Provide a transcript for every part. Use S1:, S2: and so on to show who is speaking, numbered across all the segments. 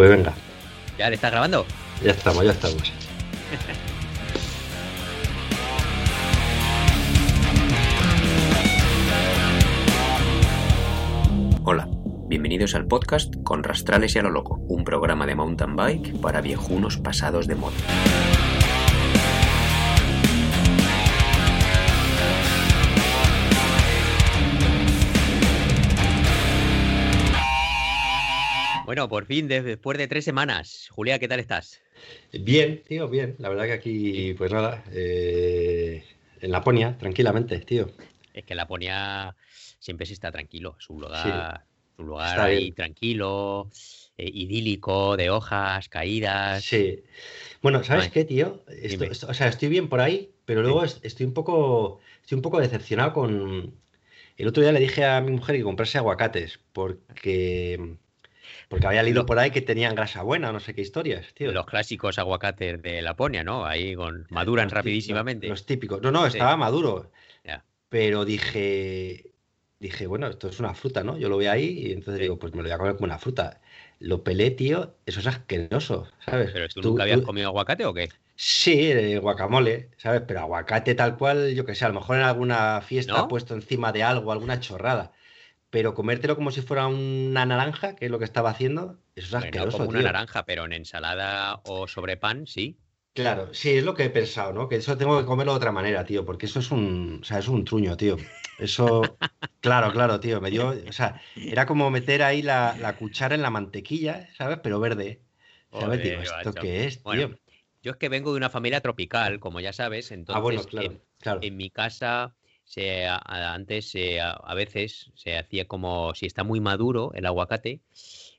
S1: Pues venga.
S2: ¿Ya le estás grabando?
S1: Ya estamos, ya estamos.
S3: Hola, bienvenidos al podcast con Rastrales y a lo Loco, un programa de mountain bike para viejunos pasados de moda.
S2: Bueno, por fin, después de tres semanas. Julia, ¿qué tal estás?
S1: Bien, tío, bien. La verdad que aquí, pues nada, eh, en Laponia, tranquilamente, tío.
S2: Es que Laponia siempre se está tranquilo. Es un lugar, un lugar ahí tranquilo, eh, idílico, de hojas caídas.
S1: Sí. Bueno, ¿sabes qué, tío? o sea, estoy bien por ahí, pero luego estoy un poco, estoy un poco decepcionado con. El otro día le dije a mi mujer que comprase aguacates, porque porque había leído por ahí que tenían grasa buena, no sé qué historias, tío.
S2: Los clásicos aguacates de Laponia, ¿no? Ahí con maduran rapidísimamente.
S1: Los, típicos. No, no, estaba maduro. Pero dije, dije, bueno, esto es una fruta, ¿no? Yo lo veo ahí y entonces digo, pues me lo voy a comer como una fruta. Lo pelé, tío, eso es asqueroso, ¿sabes?
S2: ¿Pero tú, nunca habías comido aguacate o qué?
S1: Sí, guacamole, ¿sabes? Pero aguacate tal cual, yo que sé, a lo mejor en alguna fiesta puesto encima de algo, alguna chorrada pero comértelo como si fuera una naranja, que es lo que estaba haciendo, eso es asqueroso.
S2: como una naranja, pero en ensalada o sobre pan, sí.
S1: Claro, sí, es lo que he pensado, ¿no? Que eso tengo que comerlo de otra manera, tío, porque eso es un, o sea, es un truño, tío. Eso, claro, claro, tío, me dio, o sea, era como meter ahí la, cuchara en la mantequilla, ¿sabes? Pero verde. ¿Sabes? Digo, ¿esto qué es, tío?
S2: yo es que vengo de una familia tropical, como ya sabes, entonces ah, bueno, claro. en mi casa se, antes a, veces se hacía como si está muy maduro el aguacate,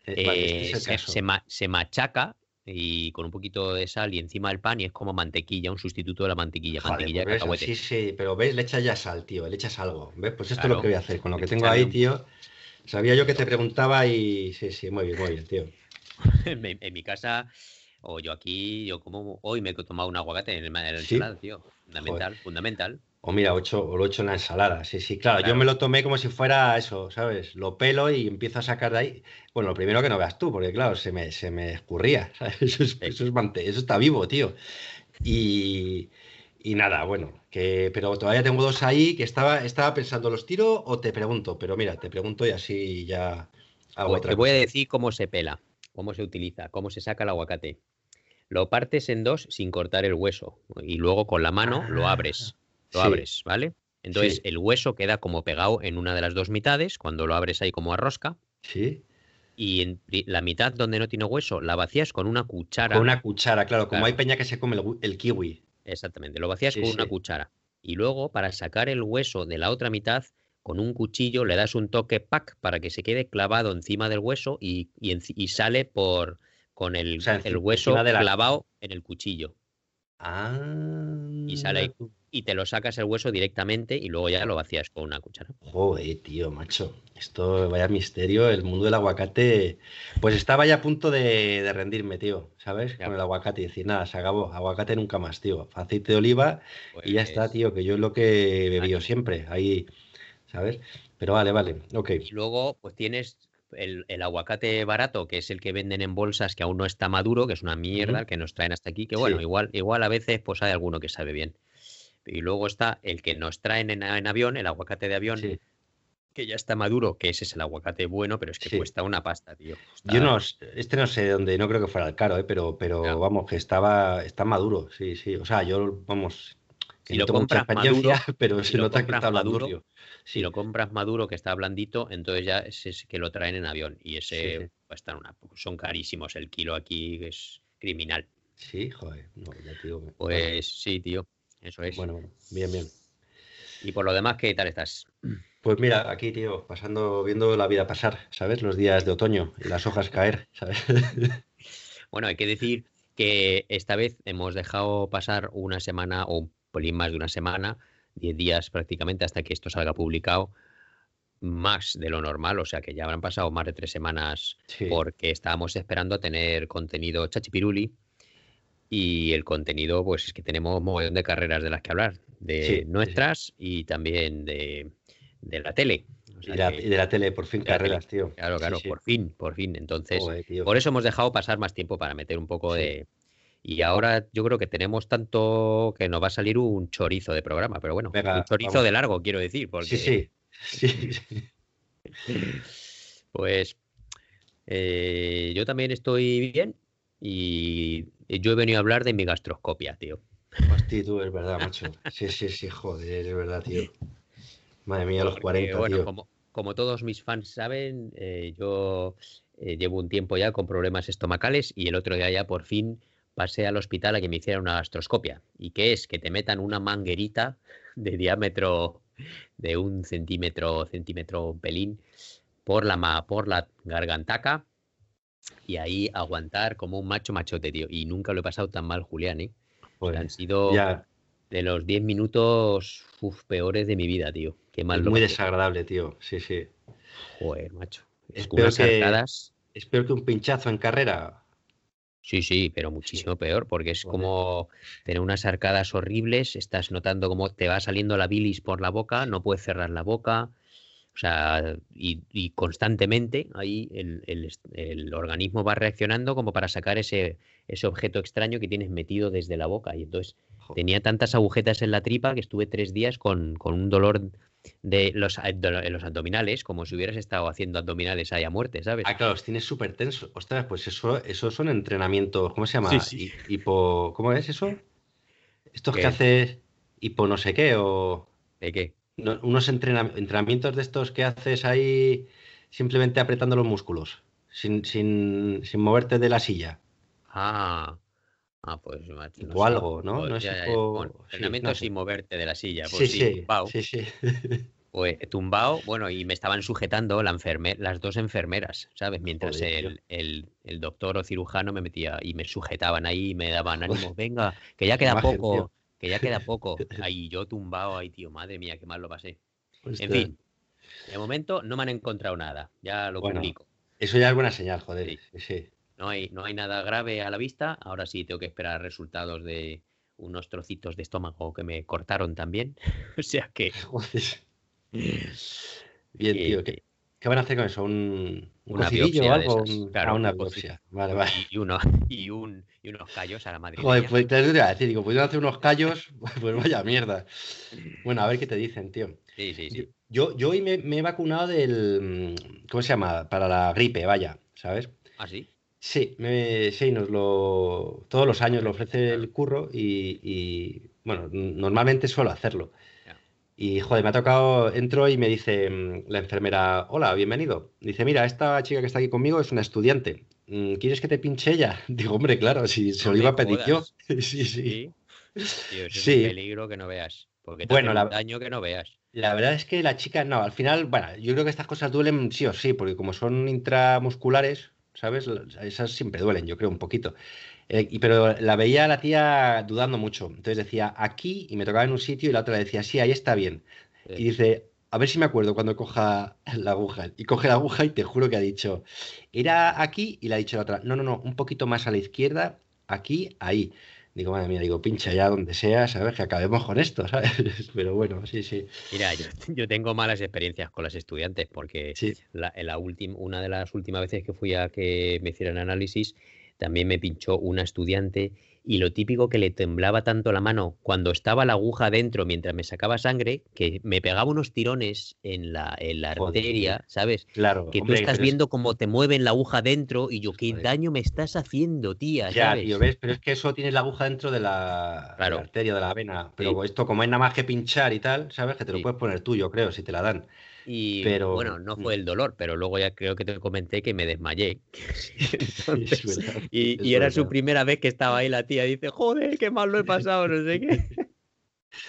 S2: eh, este se, machaca y con un poquito de sal y encima del pan y es como mantequilla, un sustituto de la mantequilla, mantequilla de
S1: pues Sí, sí, pero ves, le echas ya sal, tío, le echas algo. ¿Ves? Pues esto es lo que voy a hacer. Con lo que tengo ahí, tío. Sabía yo que te preguntaba y sí, sí, muy bien, muy bien, tío.
S2: en, mi casa, o yo aquí, yo como hoy me he tomado un aguacate en el, en tío. Fundamental, fundamental.
S1: O mira, ocho, o lo hecho en la ensalada. Sí, sí, claro, Yo me lo tomé como si fuera eso, ¿sabes? Lo pelo y empiezo a sacar de ahí. Bueno, lo primero que no veas tú, porque claro, se me, se me escurría. Eso, es, eso, eso está vivo, tío. Y, y, nada, bueno, que, pero todavía tengo dos ahí que estaba, estaba pensando, ¿los tiro o te pregunto? Pero mira, te pregunto y así ya
S2: hago pues Te voy a decir cómo se pela, cómo se utiliza, cómo se saca el aguacate. Lo partes en dos sin cortar el hueso y luego con la mano lo ah. abres lo abres, ¿vale? Entonces el hueso queda como pegado en una de las dos mitades, cuando lo abres ahí como a rosca.
S1: Sí.
S2: Y en la mitad donde no tiene hueso, la vacías con una cuchara.
S1: Con una cuchara, claro, como hay peña que se come el, kiwi.
S2: Exactamente, lo vacías con una cuchara. Y luego, para sacar el hueso de la otra mitad, con un cuchillo le das un toque pack para que se quede clavado encima del hueso y, y, sale por con el, el hueso clavado en el cuchillo.
S1: Ah.
S2: Y sale ahí y te lo sacas el hueso directamente y luego ya lo vacías con una cuchara.
S1: Joder, tío, macho. Esto, vaya misterio, el mundo del aguacate. Pues estaba ya a punto de, rendirme, tío, ¿sabes? Con el aguacate y decir, nada, se acabó. Aguacate nunca más, tío. Aceite de oliva y ya está, pues tío, que yo es lo que he bebido siempre. Ahí, ¿sabes? Pero vale, vale, ok.
S2: Y luego, pues tienes el, aguacate barato, que es el que venden en bolsas que aún no está maduro, que es una mierda, que nos traen hasta aquí, que bueno, igual, igual a veces pues hay alguno que sabe bien. Y luego está el que nos traen en, avión, el aguacate de avión, que ya está maduro, que ese es el aguacate bueno, pero es que cuesta una pasta, tío.
S1: Yo no, este no sé dónde, no creo que fuera el caro, ¿eh? pero, pero vamos, que estaba, está maduro, sí, sí. O sea, yo, vamos,
S2: si lo compras maduro,
S1: pero se nota que está maduro.
S2: Si lo compras maduro, que está blandito, entonces ya es que lo traen en avión. Y ese sí, una, son carísimos. El kilo aquí es criminal.
S1: Sí, joder. No, ya, tío,
S2: pues sí, tío. Eso es.
S1: Bueno, bien, bien.
S2: Y por lo demás, ¿qué tal estás?
S1: Pues mira, aquí, tío, pasando, viendo la vida pasar, ¿sabes? Los días de otoño y las hojas caer, ¿sabes?
S2: bueno, hay que decir que esta vez hemos dejado pasar una semana o un pelín más de una semana, diez días prácticamente hasta que esto salga publicado, más de lo normal, o sea que ya habrán pasado más de tres semanas porque estábamos esperando a tener contenido chachipiruli y el contenido, pues es que tenemos un montón de carreras de las que hablar, de nuestras y también de, la tele.
S1: y, de la tele, por fin carreras, tío.
S2: Claro, claro, por fin, por fin. Entonces, por eso hemos dejado pasar más tiempo para meter un poco de... Y ahora yo creo que tenemos tanto que nos va a salir un chorizo de programa, pero bueno, un chorizo de largo, quiero decir. Porque...
S1: Sí, sí.
S2: pues eh, yo también estoy bien y yo he venido a hablar de mi gastroscopia, tío.
S1: Hostia, tú, es verdad, macho. Sí, sí, sí, joder, es verdad, tío. Madre mía, los 40, bueno,
S2: Como, como, todos mis fans saben, eh, yo eh, llevo un tiempo ya con problemas estomacales y el otro día ya por fin pasé al hospital a que me hicieran una gastroscopia. ¿Y qué es? Que te metan una manguerita de diámetro de un centímetro, centímetro pelín por la, por la gargantaca y ahí aguantar como un macho machote, tío. Y nunca lo he pasado tan mal, Julián, ¿eh? Pues, han sido de los 10 minutos peores de mi vida, tío. Qué mal.
S1: Es muy desagradable, tío. Sí, sí.
S2: Joder, macho.
S1: Es, peor que, es peor que un pinchazo en carrera.
S2: Sí, sí, pero muchísimo peor, porque es como tener unas arcadas horribles, estás notando cómo te va saliendo la bilis por la boca, no puedes cerrar la boca, o sea, y, constantemente ahí el, organismo va reaccionando como para sacar ese, ese objeto extraño que tienes metido desde la boca. Y entonces tenía tantas agujetas en la tripa que estuve tres días con, un dolor de los, los abdominales, como si hubieras estado haciendo abdominales ahí a muerte, ¿sabes?
S1: Ah, claro, los tienes súper tensos. Ostras, pues eso, eso son entrenamientos, ¿cómo se llama? Sí, Hipo, ¿Cómo es eso? Estos que haces hipo no sé qué o...
S2: ¿De qué?
S1: unos entrenamientos de estos que haces ahí simplemente apretando los músculos, sin, sin, sin moverte de la silla.
S2: Ah, ah pues
S1: o algo, ¿no?
S2: no entrenamiento sin moverte de la silla. Pues, sí, sí, sí, Pues tumbado, bueno, y me estaban sujetando la las dos enfermeras, ¿sabes? Mientras el, el, el, doctor o cirujano me metía y me sujetaban ahí y me daban ánimos, venga, que ya queda poco, que ya queda poco. Ahí yo tumbado, ahí, tío, madre mía, qué mal lo pasé. en fin, de momento no me han encontrado nada, ya lo publico.
S1: Eso ya es buena señal, joder. Sí.
S2: No, hay, no hay nada grave a la vista, ahora sí tengo que esperar resultados de unos trocitos de estómago que me cortaron también. o sea que...
S1: Bien, tío. ¿qué, ¿Qué, van a hacer con eso? ¿Un, una biopsia o algo?
S2: claro,
S1: ah, una biopsia. Vale, vale.
S2: Y, uno, y, un, y unos callos a la madre.
S1: Joder, pues te voy a decir, digo, pudieron hacer unos callos, pues vaya mierda. Bueno, a ver qué te dicen, tío.
S2: Sí, sí, sí.
S1: Yo, yo hoy me, he vacunado del. ¿Cómo se llama? Para la gripe, vaya, ¿sabes?
S2: ¿Ah, sí?
S1: Sí, me, sí, nos lo. Todos los años lo ofrece el curro y, y bueno, normalmente suelo hacerlo. Y joder, me ha tocado, entro y me dice mm, la enfermera, hola, bienvenido. Dice, mira, esta chica que está aquí conmigo es una estudiante. Mm, ¿Quieres que te pinche ella? Digo, hombre, claro, si se lo iba a pedir yo. sí, sí.
S2: Tío, es un peligro que no veas. Porque te bueno, la... daño que no veas.
S1: La verdad es que la chica, no, al final, bueno, yo creo que estas cosas duelen sí o sí, porque como son intramusculares, ¿sabes? Esas siempre duelen, yo creo, un poquito. Eh, y, pero la veía la tía dudando mucho. Entonces decía aquí y me tocaba en un sitio y la otra le decía sí, ahí está bien. Y dice, a ver si me acuerdo cuando coja la aguja. Y coge la aguja y te juro que ha dicho, era aquí y le ha dicho la otra, no, no, no, un poquito más a la izquierda, aquí, ahí. Digo, madre mía, digo, pincha ya donde sea, ¿sabes? Que acabemos con esto, ¿sabes? Pero bueno, sí, sí.
S2: Mira, yo, tengo malas experiencias con las estudiantes porque la, en la última, una de las últimas veces que fui a que me hicieran análisis, también me pinchó una estudiante y lo típico que le temblaba tanto la mano cuando estaba la aguja dentro mientras me sacaba sangre, que me pegaba unos tirones en la, en la arteria, ¿sabes?
S1: Claro.
S2: Que tú estás viendo cómo te mueven la aguja dentro y yo, ¿qué daño me estás haciendo, tía?
S1: Ya, tío, ves, pero es que eso tienes la aguja dentro de la, arteria, de la vena. Pero esto, como es nada más que pinchar y tal, ¿sabes? Que te lo puedes poner tú, yo creo, si te la dan.
S2: Y bueno, no fue el dolor, pero luego ya creo que te comenté que me desmayé. y, era su primera vez que estaba ahí la tía. Dice, joder, qué mal lo he pasado, no sé qué.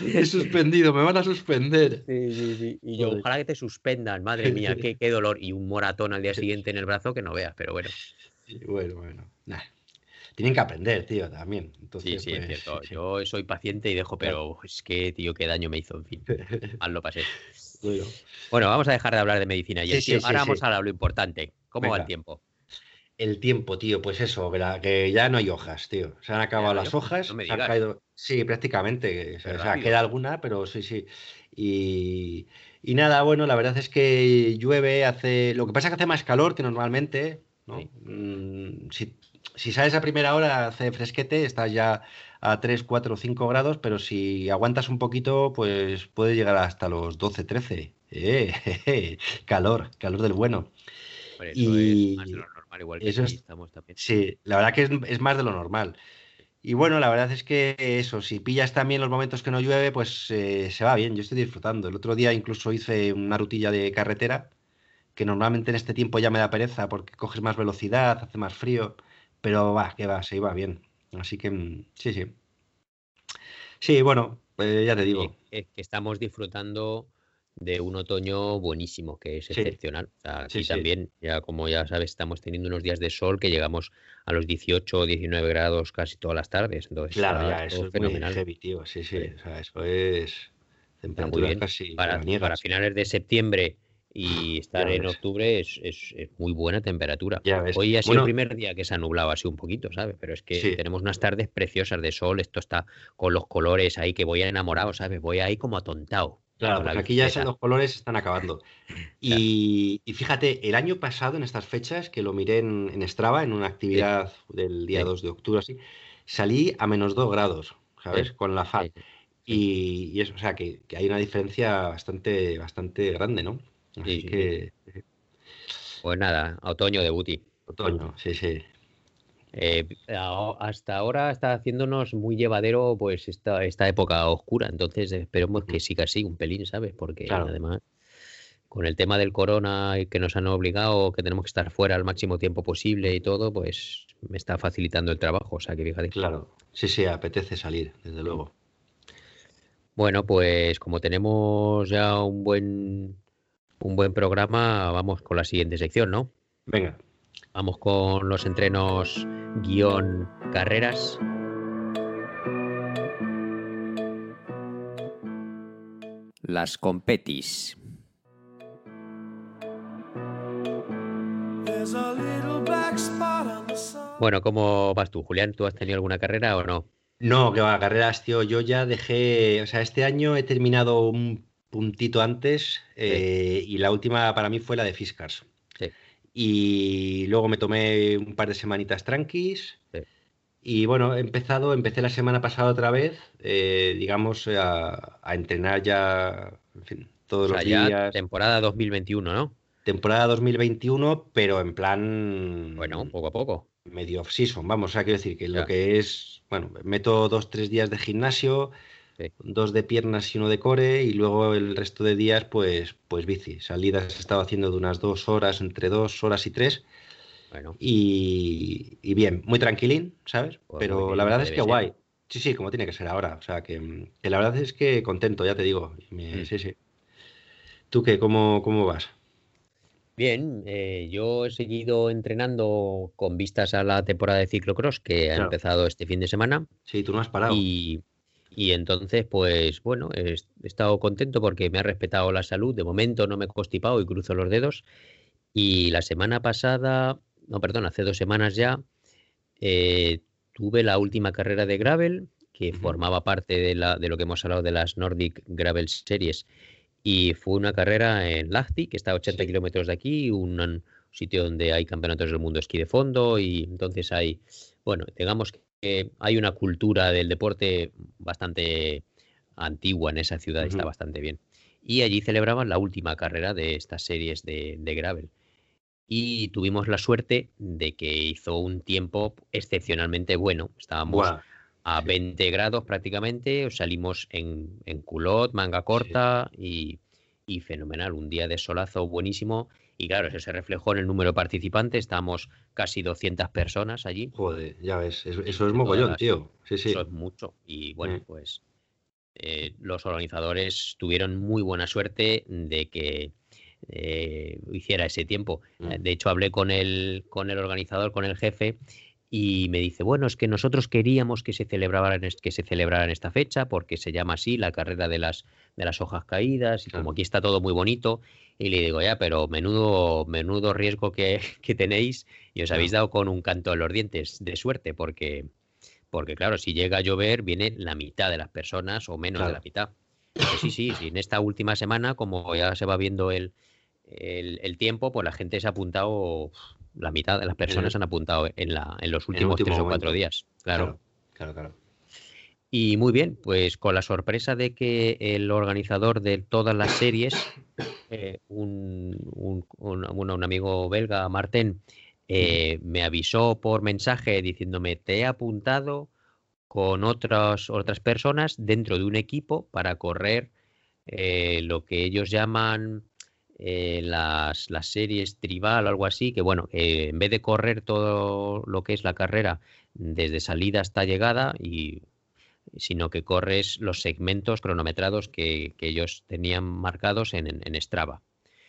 S1: He suspendido, me van a suspender.
S2: Sí, sí, sí. Y yo, ojalá que te suspendan, madre mía, qué, qué, dolor. Y un moratón al día siguiente en el brazo que no veas, pero bueno.
S1: bueno, bueno. Tienen que aprender, tío, también.
S2: sí, sí, es pues, cierto. Yo soy paciente y dejo, pero es que, tío, qué daño me hizo, en fin. Mal lo pasé. Bueno. vamos a dejar de hablar de medicina y ahora vamos a lo importante. ¿Cómo va el tiempo?
S1: El tiempo, tío, pues eso, que ya no hay hojas, tío. Se han acabado las hojas. se han caído... Sí, prácticamente. O sea, queda alguna, pero sí, sí. Y, Y nada, bueno, la verdad es que llueve, hace. Lo que pasa es que hace más calor que normalmente, ¿no? Mm, si, si sales a primera hora, hace fresquete, estás ya a 3, 4, 5 grados, pero si aguantas un poquito, pues puede llegar hasta los 12, 13. Eh, calor, calor del bueno.
S2: y... es más de lo normal, igual que eso estamos también.
S1: Sí, la verdad que es, es más de lo normal. Y bueno, la verdad es que eso, si pillas también los momentos que no llueve, pues eh, se va bien, yo estoy disfrutando. El otro día incluso hice una rutilla de carretera, que normalmente en este tiempo ya me da pereza porque coges más velocidad, hace más frío, pero va, que va, se iba bien. Así que mm, sí, sí. Sí, bueno, pues ya te digo.
S2: que estamos disfrutando de un otoño buenísimo, que es excepcional. aquí también, ya como ya sabes, estamos teniendo unos días de sol que llegamos a los 18 o 19 grados casi todas las tardes. Entonces,
S1: claro, ya, eso es fenomenal. Tío. Sí, sí, o sea, eso es temperatura casi
S2: para, para finales de septiembre y estar en octubre es, es, muy buena temperatura. Hoy ha sido el primer día que se ha nublado así un poquito, ¿sabes? Pero es que tenemos unas tardes preciosas de sol, esto está con los colores ahí que voy a enamorado, ¿sabes? Voy ahí como atontado.
S1: Claro, porque aquí ya esos dos colores están acabando. Y, fíjate, el año pasado, en estas fechas, que lo miré en, en Strava, en una actividad del día 2 de octubre, así, salí a menos 2 grados, ¿sabes? Con la FAD. Y, eso, o sea, que, hay una diferencia bastante, bastante grande, ¿no? Así que.
S2: Pues nada, otoño de Buti.
S1: Otoño, sí, sí.
S2: Eh, hasta ahora está haciéndonos muy llevadero pues esta, esta época oscura, entonces esperemos que siga así un pelín, ¿sabes? Porque además con el tema del corona y que nos han obligado, que tenemos que estar fuera al máximo tiempo posible y todo, pues me está facilitando el trabajo, o sea que fíjate.
S1: Claro, sí, sí, apetece salir, desde luego.
S2: Bueno, pues como tenemos ya un buen un buen programa, vamos con la siguiente sección, ¿no?
S1: Venga.
S2: Vamos con los entrenos guion carreras. Las competis. Bueno, ¿cómo vas tú, Julián? ¿Tú has tenido alguna carrera o no?
S1: No, que va, carreras, tío. Yo ya dejé, o sea, este año he terminado un puntito antes eh, y la última para mí fue la de Fiskars. Y luego me tomé un par de semanitas tranquis. Y bueno, he empezado, empecé la semana pasada otra vez, eh, digamos, a, entrenar ya, en fin, todos los días.
S2: Temporada 2021, ¿no?
S1: Temporada 2021, pero en plan.
S2: Bueno, poco a poco.
S1: Medio off-season, vamos, o sea, quiero decir que lo que es, bueno, meto dos, tres días de gimnasio, dos de piernas y uno de core y luego el resto de días pues, pues bici. Salidas he estado haciendo de unas dos horas, entre dos horas y tres. Bueno. Y, bien, muy tranquilín, ¿sabes? Pues Pero la verdad es que guay. Sí, sí, como tiene que ser ahora. O sea, que, la verdad es que contento, ya te digo. Mm. Sí, sí. ¿Tú qué? ¿Cómo, cómo vas?
S2: Bien, eh, yo he seguido entrenando con vistas a la temporada de ciclocross que ha empezado este fin de semana.
S1: Sí, tú no has parado.
S2: Y, y entonces, pues bueno, he estado contento porque me ha respetado la salud. De momento no me he constipado y cruzo los dedos. Y la semana pasada, no, perdón, hace dos semanas ya, eh, tuve la última carrera de gravel, que formaba parte de, la, de lo que hemos hablado de las Nordic Gravel Series. Y fue una carrera en Lahti, que está a 80 kilómetros de aquí, un sitio donde hay campeonatos del mundo esquí de fondo. Y entonces hay, bueno, digamos que hay una cultura del deporte bastante antigua en esa ciudad, está bastante bien. Y allí celebraban la última carrera de estas series de, gravel. Y tuvimos la suerte de que hizo un tiempo excepcionalmente bueno. Estábamos a 20 grados prácticamente, salimos en, culot, manga corta y, y fenomenal. Un día de solazo buenísimo y claro, eso se reflejó en el número de participantes, estamos casi 200 personas allí.
S1: Joder, ya ves, eso, es mogollón, tío. Sí, sí.
S2: Eso es mucho. Y bueno, mm. pues eh, los organizadores tuvieron muy buena suerte de que eh, hiciera ese tiempo. Mm. De hecho, hablé con el, con el organizador, con el jefe, y me dice, bueno, es que nosotros queríamos que se celebrara en, que se celebrara en esta fecha porque se llama así la carrera de las, de las hojas caídas y como aquí está todo muy bonito y le digo, ya, pero menudo, menudo riesgo que, tenéis y os habéis dado con un canto de los dientes de suerte, porque, porque claro, si llega a llover, viene la mitad de las personas o menos de la mitad. sí, sí, sí. En esta última semana, como ya se va viendo el, el, tiempo, pues la gente se ha apuntado, la mitad de las personas han apuntado en, la, en los últimos tres o cuatro días. Claro.
S1: Claro, claro.
S2: Y muy bien, pues con la sorpresa de que el organizador de todas las series, eh, un, un, un, amigo belga, Martín, eh, me avisó por mensaje diciéndome, te he apuntado con otras, otras personas dentro de un equipo para correr eh, lo que ellos llaman eh, las, las, series tribal o algo así, que bueno, en vez de correr todo lo que es la carrera desde salida hasta llegada, y, sino que corres los segmentos cronometrados que, ellos tenían marcados en, en Strava.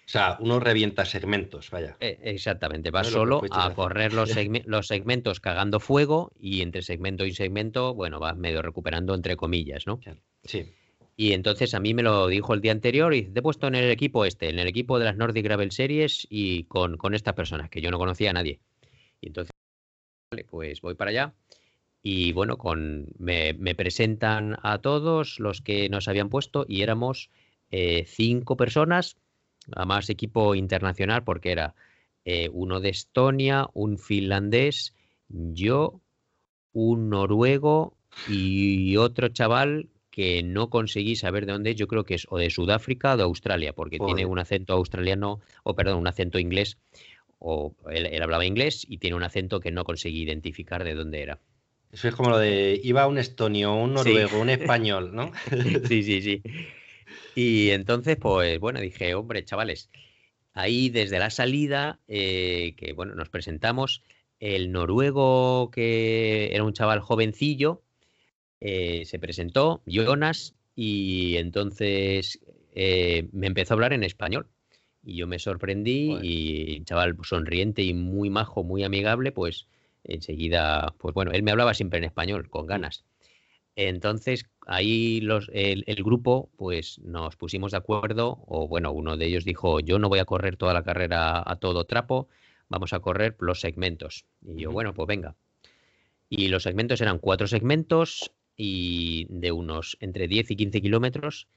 S1: O sea, uno revienta segmentos, vaya.
S2: Eh, exactamente, va solo a correr los, los, segmentos cagando fuego y entre segmento y segmento, bueno, va medio recuperando entre comillas, ¿no?
S1: Sí.
S2: Y entonces a mí me lo dijo el día anterior y te he puesto en el equipo este, en el equipo de las Nordic Gravel Series y con, con estas personas, que yo no conocía a nadie. Y entonces, vale, pues voy para allá. Y bueno, con, me, presentan a todos los que nos habían puesto y éramos eh, cinco personas además equipo internacional porque era eh, uno de Estonia, un finlandés, yo, un noruego y otro chaval que no conseguí saber de dónde es, yo creo que es o de Sudáfrica o de Australia, porque tiene un acento australiano, o perdón, un acento inglés, o él, hablaba inglés y tiene un acento que no conseguí identificar de dónde era.
S1: Eso es como lo de iba un estonio, un noruego, un español, ¿no?
S2: sí, sí, sí. Y entonces, pues bueno, dije, hombre, chavales, ahí desde la salida, eh, que bueno, nos presentamos, el noruego, que era un chaval jovencillo, eh, se presentó, Jonas, y entonces eh, me empezó a hablar en español. Y yo me sorprendí y chaval sonriente y muy majo, muy amigable, pues enseguida, pues bueno, él me hablaba siempre en español, con ganas. Entonces, ahí los, el, grupo, pues nos pusimos de acuerdo, o bueno, uno de ellos dijo, yo no voy a correr toda la carrera a todo trapo, vamos a correr los segmentos. Y yo, bueno, pues venga. Y los segmentos eran cuatro segmentos y de unos entre 10 y 15 kilómetros.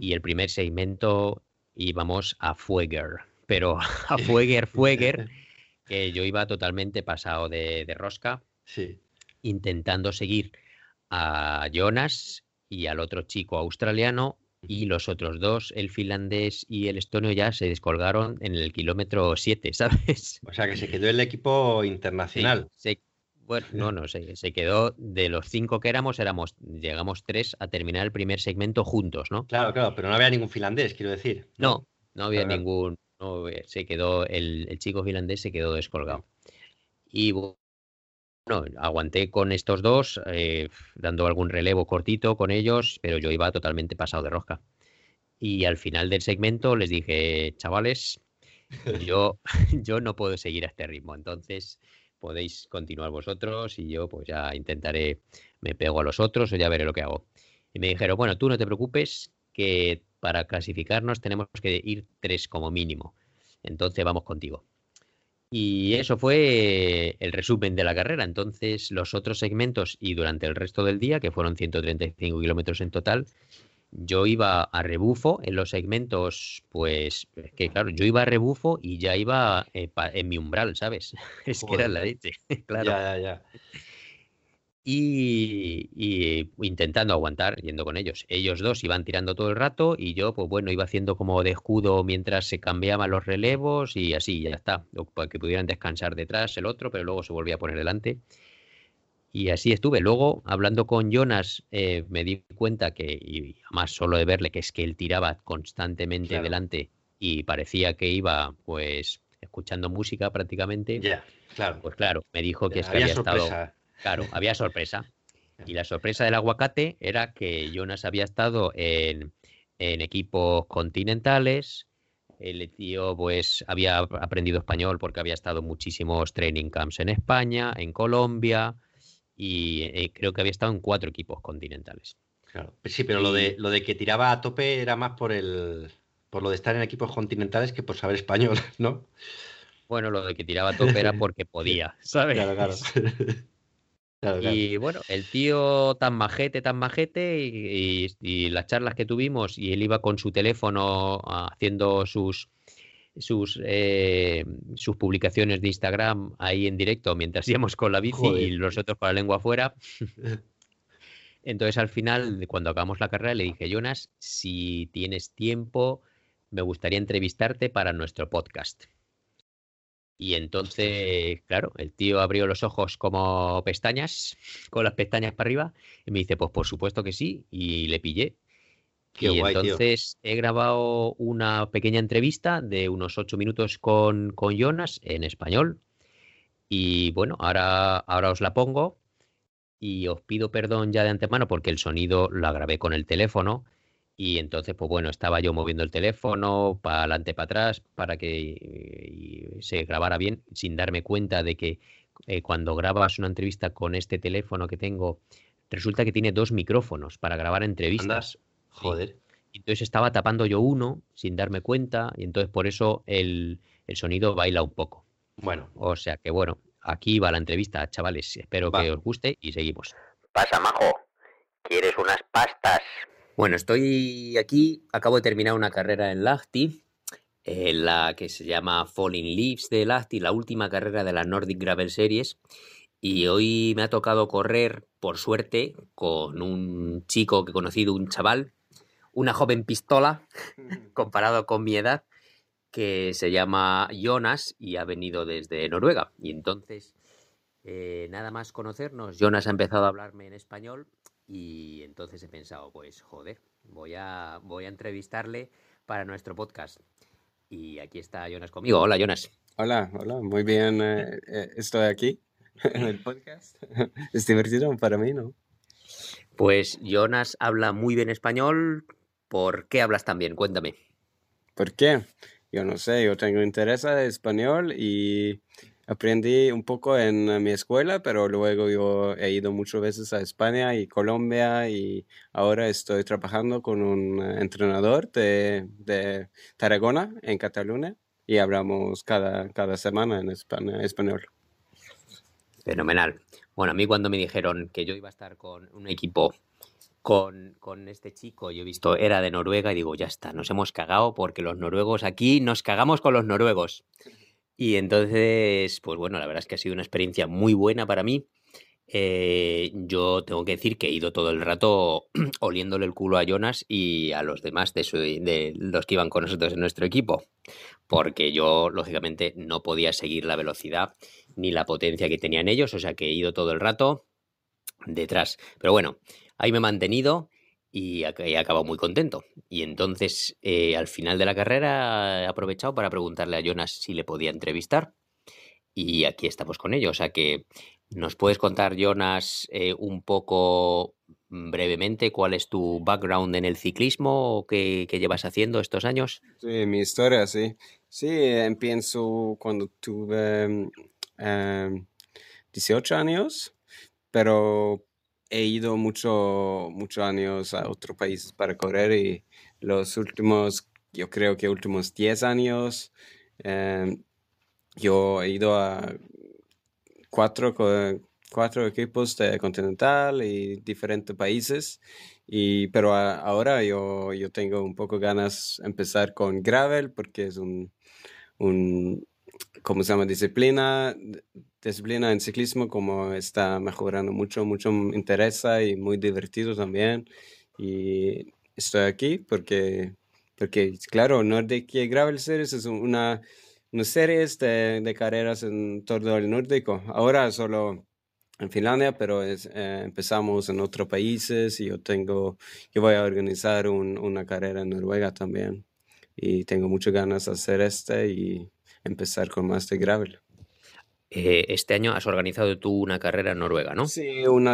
S2: Y el primer segmento íbamos a Fueger, pero a Fueger, Fueger, que yo iba totalmente pasado de, de rosca,
S1: sí.
S2: intentando seguir a Jonas y al otro chico australiano y los otros dos, el finlandés y el estonio, ya se descolgaron en el kilómetro 7, ¿sabes?
S1: O sea que se quedó el equipo internacional.
S2: Bueno, no, no, se, se, quedó de los cinco que éramos, éramos, llegamos tres a terminar el primer segmento juntos, ¿no?
S1: Claro, claro, pero no había ningún finlandés, quiero decir.
S2: No, no, había ningún, se quedó, el, el, chico finlandés se quedó descolgado. Y bueno, aguanté con estos dos, eh, dando algún relevo cortito con ellos, pero yo iba totalmente pasado de rosca. Y al final del segmento les dije, chavales, yo, yo no puedo seguir a este ritmo, entonces podéis continuar vosotros y yo pues ya intentaré, me pego a los otros o ya veré lo que hago. Y me dijeron, bueno, tú no te preocupes, que para clasificarnos tenemos que ir tres como mínimo. Entonces vamos contigo. Y eso fue el resumen de la carrera. Entonces, los otros segmentos y durante el resto del día, que fueron 135 kilómetros en total, yo iba a rebufo en los segmentos, pues, que claro, yo iba a rebufo y ya iba eh, en mi umbral, ¿sabes? Es que era la leche, claro.
S1: Ya, ya, ya
S2: y, intentando aguantar yendo con ellos. Ellos dos iban tirando todo el rato y yo, pues bueno, iba haciendo como de escudo mientras se cambiaban los relevos y así, ya está, para que pudieran descansar detrás el otro, pero luego se volvía a poner delante. Y así estuve. Luego, hablando con Jonas, eh, me di cuenta que, y además solo de verle, que es que él tiraba constantemente delante y parecía que iba, pues, escuchando música prácticamente.
S1: Ya, claro.
S2: Pues claro, me dijo que es que había estado Claro, había sorpresa. Y la sorpresa del aguacate era que Jonas había estado en, equipos continentales. El tío pues había aprendido español porque había estado muchísimos training camps en España, en Colombia y eh, creo que había estado en cuatro equipos continentales.
S1: Claro. Sí, pero lo de lo de que tiraba a tope era más por el por lo de estar en equipos continentales que por saber español, ¿no?
S2: Bueno, lo de que tiraba a tope era porque podía, ¿sabes?
S1: Claro, claro.
S2: Y bueno, el tío tan majete, tan majete, y, las charlas que tuvimos, y él iba con su teléfono haciendo sus, sus, eh, sus publicaciones de Instagram ahí en directo mientras íbamos con la bici y nosotros con la lengua afuera. Entonces al final, cuando acabamos la carrera, le dije, Jonas, si tienes tiempo, me gustaría entrevistarte para nuestro podcast. Y entonces, claro, el tío abrió los ojos como pestañas, con las pestañas para arriba, y me dice, pues por supuesto que sí, y le pillé. Y entonces he grabado una pequeña entrevista de unos ocho minutos con, con Jonas en español. Y bueno, ahora, ahora os la pongo y os pido perdón ya de antemano porque el sonido la grabé con el teléfono y entonces, pues bueno, estaba yo moviendo el teléfono para adelante, para atrás, para que se grabara bien, sin darme cuenta de que eh, cuando grabas una entrevista con este teléfono que tengo, resulta que tiene dos micrófonos para grabar entrevistas.
S1: Joder.
S2: Entonces estaba tapando yo uno sin darme cuenta y entonces por eso el, el sonido baila un poco.
S1: Bueno.
S2: O sea que bueno, aquí va la entrevista, chavales. Espero que os guste y seguimos.
S4: Pasa, majo. ¿Quieres unas pastas?
S2: Bueno, estoy aquí, acabo de terminar una carrera en Lahti, en la que se llama Falling Leaves de Lahti, la última carrera de la Nordic Gravel Series. Y hoy me ha tocado correr, por suerte, con un chico que he conocido, un chaval, una joven pistola, comparado con mi edad, que se llama Jonas y ha venido desde Noruega. Y entonces, eh, nada más conocernos, Jonas ha empezado a hablarme en español y entonces he pensado, pues joder, voy a, voy a entrevistarle para nuestro podcast. Y aquí está Jonas conmigo. Hola, Jonas.
S5: Hola, hola, muy bien. Eh, eh, estoy aquí en el podcast. es divertido para mí, ¿no?
S2: Pues Jonas habla muy bien español. ¿Por qué hablas tan bien? Cuéntame.
S5: ¿Por qué? Yo no sé, yo tengo interés en español y Aprendí un poco en mi escuela, pero luego yo he ido muchas veces a España y Colombia y ahora estoy trabajando con un eh, entrenador de, de Tarragona, en Cataluña, y hablamos cada, cada semana en español.
S2: Fenomenal. Bueno, a mí cuando me dijeron que yo iba a estar con un equipo con, este chico, yo he visto, era de Noruega y digo, ya está, nos hemos cagado porque los noruegos aquí nos cagamos con los noruegos. Y entonces, pues bueno, la verdad es que ha sido una experiencia muy buena para mí. Eh, yo tengo que decir que he ido todo el rato oliéndole el culo a Jonas y a los demás de, de los que iban con nosotros en nuestro equipo, porque yo, lógicamente, no podía seguir la velocidad ni la potencia que tenían ellos, o sea que he ido todo el rato detrás. Pero bueno, ahí me he mantenido y he acabado muy contento. Y entonces, eh, al final de la carrera, he aprovechado para preguntarle a Jonas si le podía entrevistar. Y aquí estamos con ello. O sea que, ¿nos puedes contar, Jonas, eh, un poco mm, brevemente cuál es tu background en el ciclismo que, llevas haciendo estos años?
S5: Sí, mi historia, sí. Sí, empiezo cuando tuve 18 em, años, pero he ido muchos muchos años a otros países para correr y los últimos, yo creo que últimos 10 años, em, yo he ido a cuatro, cuatro equipos de Continental y diferentes países. Y, pero ahora yo, yo tengo un poco ganas de empezar con gravel porque es un, un ¿cómo se llama? Disciplina disciplina en ciclismo como está mejorando mucho, mucho me interesa y muy divertido también. Y estoy aquí porque, porque claro, Nordic Gravel Series es una, una serie de, de, carreras en todo el nórdico. Ahora solo en Finlandia, pero es, eh, empezamos en otros países y yo tengo, yo voy a organizar un, una carrera en Noruega también. Y tengo muchas ganas de hacer este y empezar con más de gravel.
S2: Eh, este año has organizado tú una carrera en Noruega, ¿no?
S5: Sí, un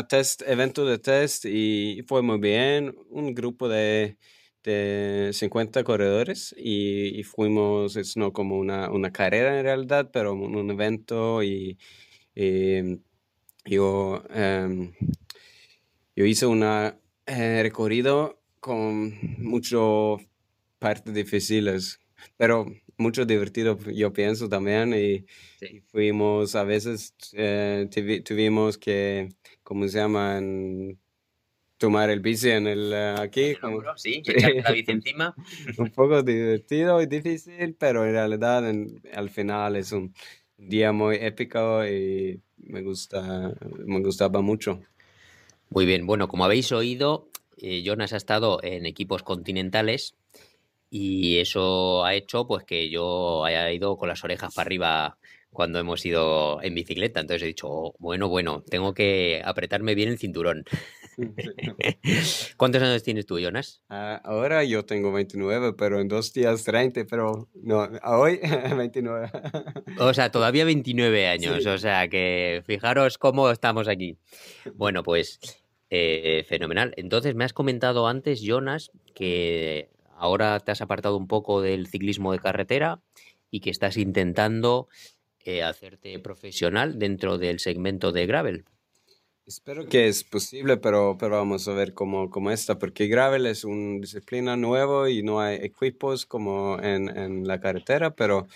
S5: evento de test y fue muy bien. Un grupo de, de 50 corredores y, fuimos, es no como una, una, carrera en realidad, pero un, evento y, yo, em, yo hice un eh, recorrido con muchas partes difíciles pero mucho divertido, yo pienso también, y, y fuimos, a veces eh, tuvi- tuvimos que, ¿cómo se llaman? Tomar el bici en el, eh, aquí,
S2: El
S5: como-
S2: hombro, sí,
S5: Sí.
S2: la bici encima.
S5: un poco divertido y difícil, pero en realidad en- al final es un día muy épico y me gusta, me gustaba mucho.
S2: Muy bien, bueno, como habéis oído, eh, Jonas ha estado en equipos continentales y eso ha hecho pues que yo haya ido con las orejas para arriba cuando hemos ido en bicicleta. Entonces he dicho, "Oh, bueno, bueno, tengo que apretarme bien el cinturón. ¿Cuántos años tienes tú, Jonas?
S5: Ah, ahora yo tengo 29, pero en dos días 30, pero no, hoy 29.
S2: O sea, todavía 29 años,
S5: Sí.
S2: o sea que fijaros cómo estamos aquí. Bueno, pues eh, fenomenal. Entonces, me has comentado antes, Jonas, que ahora te has apartado un poco del ciclismo de carretera y que estás intentando eh, hacerte profesional dentro del segmento de gravel.
S5: Espero que es posible, pero, pero vamos a ver cómo, cómo está, porque gravel es una disciplina nueva y no hay equipos como en, en la carretera, pero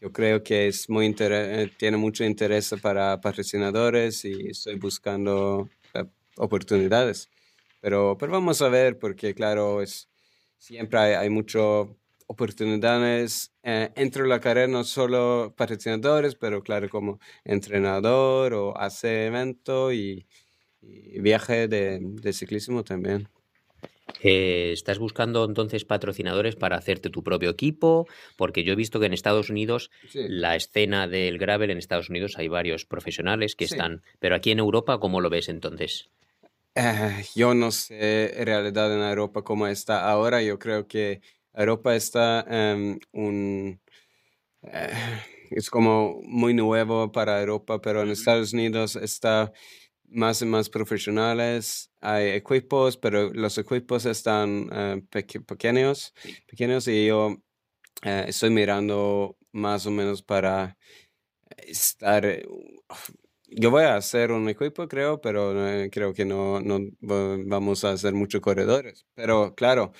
S5: yo creo que es muy eh, tiene mucho interés para patrocinadores y estoy buscando eh, oportunidades. Pero, pero vamos a ver, porque claro, es, siempre hay, hay muchas oportunidades eh, entre la carrera, no solo patrocinadores, pero claro, como entrenador o hace evento y, y viaje de, de ciclismo también.
S2: Eh, ¿Estás buscando entonces patrocinadores para hacerte tu propio equipo? Porque yo he visto que en Estados Unidos
S5: Sí.
S2: la escena del gravel en Estados Unidos hay varios profesionales que
S5: Sí.
S2: están, pero aquí en Europa, ¿cómo lo ves entonces?
S5: Eh, yo no sé realidad en Europa cómo está ahora. Yo creo que Europa está em, un eh, es como muy nuevo para Europa, pero en. Estados Unidos está más y más profesionales. Hay equipos, pero los equipos están eh, peque- pequeños, pequeños y yo eh, estoy mirando más o menos para estar. Yo voy a hacer un equipo, creo, pero eh, creo que no, no va- vamos a hacer muchos corredores. Pero claro,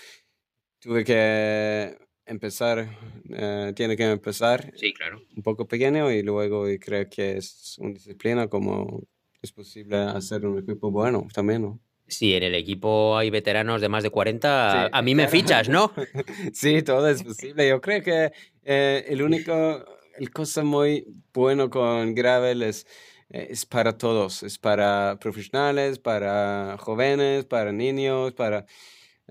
S5: tuve que empezar, eh, tiene que empezar
S2: Sí, claro.
S5: un poco pequeño y luego y creo que es una disciplina como es posible hacer un equipo bueno también, ¿no?
S2: Si en el equipo hay veteranos de más de 40,
S5: Sí,
S2: a mí me
S5: claro.
S2: fichas, ¿no?
S5: Sí, todo es posible. Yo creo que eh, el único, el cosa muy bueno con Gravel es, es para todos, es para profesionales, para jóvenes, para niños, para,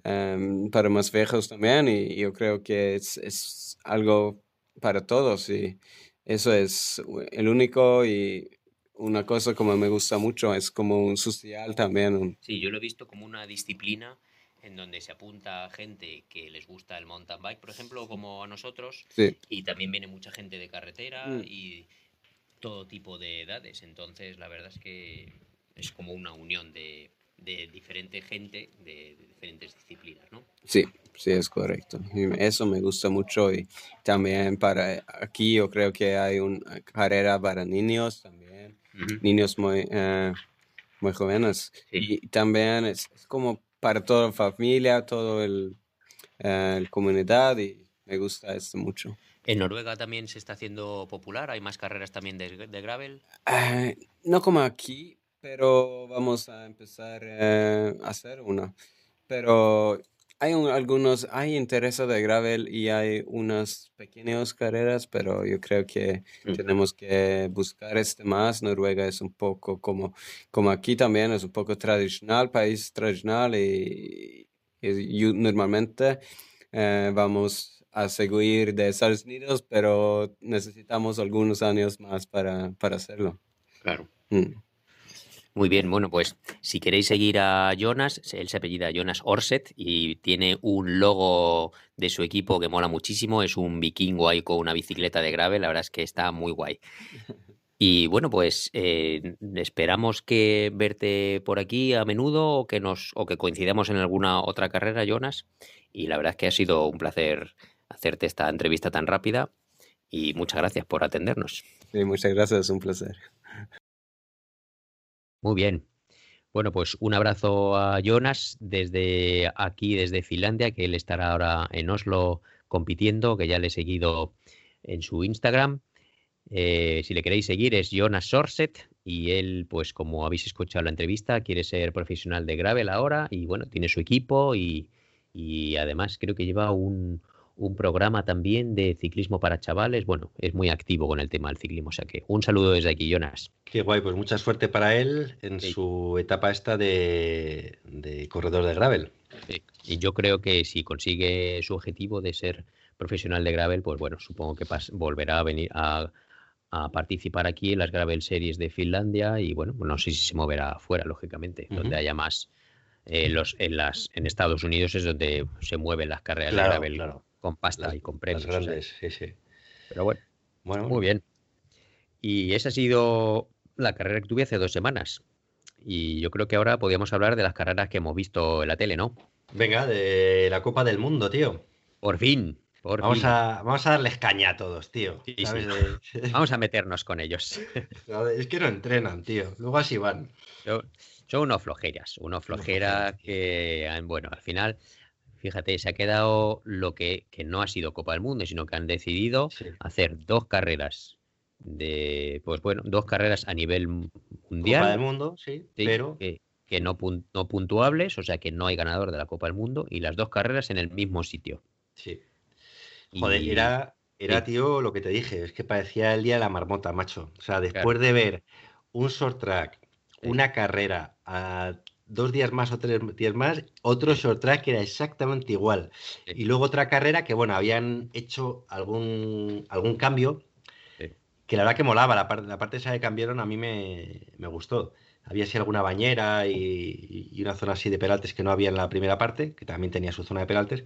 S5: em, para más viejos también. Y yo creo que es, es algo para todos y eso es el único y una cosa como me gusta mucho, es como un social también.
S2: Sí, yo lo he visto como una disciplina en donde se apunta gente que les gusta el mountain bike, por ejemplo, como a nosotros,
S5: Sí.
S2: y también viene mucha gente de carretera
S5: Mm.
S2: y todo tipo de edades. Entonces, la verdad es que es como una unión de, de diferente gente de, de diferentes disciplinas, ¿no?
S5: Sí, sí, es correcto. Y eso me gusta mucho y también para aquí yo creo que hay una carrera para niños también, niños muy, eh, muy jóvenes.
S2: Sí.
S5: Y también es, es como para toda la familia, toda el, eh, la comunidad y me gusta esto mucho.
S2: En Noruega también se está haciendo popular, hay más carreras también de, de gravel.
S5: Ah, no como aquí, pero vamos a empezar eh, a hacer una. Pero hay un- algunos, hay interés de gravel y hay unas pequeñas carreras, pero yo creo que
S2: Mm.
S5: tenemos que buscar este más. Noruega es un poco como, como aquí también, es un poco tradicional, país tradicional y, y yo- normalmente eh, vamos a seguir de Estados Unidos, pero necesitamos algunos años más para, para hacerlo.
S2: Claro.
S5: Mm.
S2: Muy bien, bueno, pues si queréis seguir a Jonas, él se apellida Jonas Orset y tiene un logo de su equipo que mola muchísimo, es un vikingo ahí con una bicicleta de gravel, la verdad es que está muy guay. Y bueno, pues eh, esperamos que verte por aquí a menudo o que nos o que coincidamos en alguna otra carrera, Jonas. Y la verdad es que ha sido un placer hacerte esta entrevista tan rápida y muchas gracias por atendernos.
S5: Sí, muchas gracias, un placer.
S2: Muy bien. Bueno, pues un abrazo a Jonas desde aquí, desde Finlandia, que él estará ahora en Oslo compitiendo, que ya le he seguido en su Instagram. Eh, si le queréis seguir es Jonas Sorset y él, pues como habéis escuchado en la entrevista, quiere ser profesional de gravel ahora y bueno, tiene su equipo y, y además creo que lleva un, un programa también de ciclismo para chavales. Bueno, es muy activo con el tema del ciclismo. O sea que un saludo desde aquí, Jonas.
S1: Qué guay, pues mucha suerte para él en
S2: Sí.
S1: su etapa esta de, de corredor de gravel.
S2: Sí. Y yo creo que si consigue su objetivo de ser profesional de gravel, pues bueno, supongo que pas- volverá a venir a, a participar aquí en las gravel series de Finlandia y bueno, no sé si se moverá afuera, lógicamente, donde haya más. eh, los, en, las, en Estados Unidos es donde se mueven las carreras
S1: Claro,
S2: de gravel
S1: claro.
S2: Con pasta
S1: Las-
S2: y con
S1: Las
S2: premios. o sea,
S1: grandes, sí, sí.
S2: pero bueno,
S1: Bueno,
S2: muy bien. Y esa ha sido la carrera que tuve hace dos semanas. Y yo creo que ahora podríamos hablar de las carreras que hemos visto en la tele, ¿no?
S1: venga, de la Copa del Mundo, tío.
S2: Por fin, por
S1: Vamos
S2: fin.
S1: a, vamos a darles caña a todos, tío.
S2: Sí,
S1: ¿Sabes?
S2: sí.
S1: De-
S2: Vamos a meternos con ellos.
S1: Es que no entrenan, tío. Luego así van.
S2: Son, son unos flojeras, unos flojeras que, bueno, al final, fíjate, se ha quedado lo que, que no ha sido Copa del Mundo, sino que han decidido
S1: Sí.
S2: hacer dos carreras de, pues bueno, dos carreras a nivel mu-
S1: Copa
S2: mundial.
S1: del Mundo, sí,
S2: Sí,
S1: pero
S2: que, que no, no puntuables, o sea que no hay ganador de la Copa del Mundo, y las dos carreras en el mismo sitio.
S1: sí. Joder,
S2: Y-
S1: era, era,
S2: sí.
S1: tío, lo que te dije, es que parecía el día de la marmota, macho. O sea, después de ver un short track,
S2: Sí.
S1: una carrera, a dos días más o tres días más, otro short track que era exactamente igual.
S2: Sí.
S1: Y luego otra carrera que, bueno, habían hecho algún, algún cambio,
S2: Sí.
S1: que la verdad que molaba, la, parte la parte esa que cambiaron a mí me, me gustó. Había así alguna bañera y, y una zona así de peraltes que no había en la primera parte, que también tenía su zona de peraltes.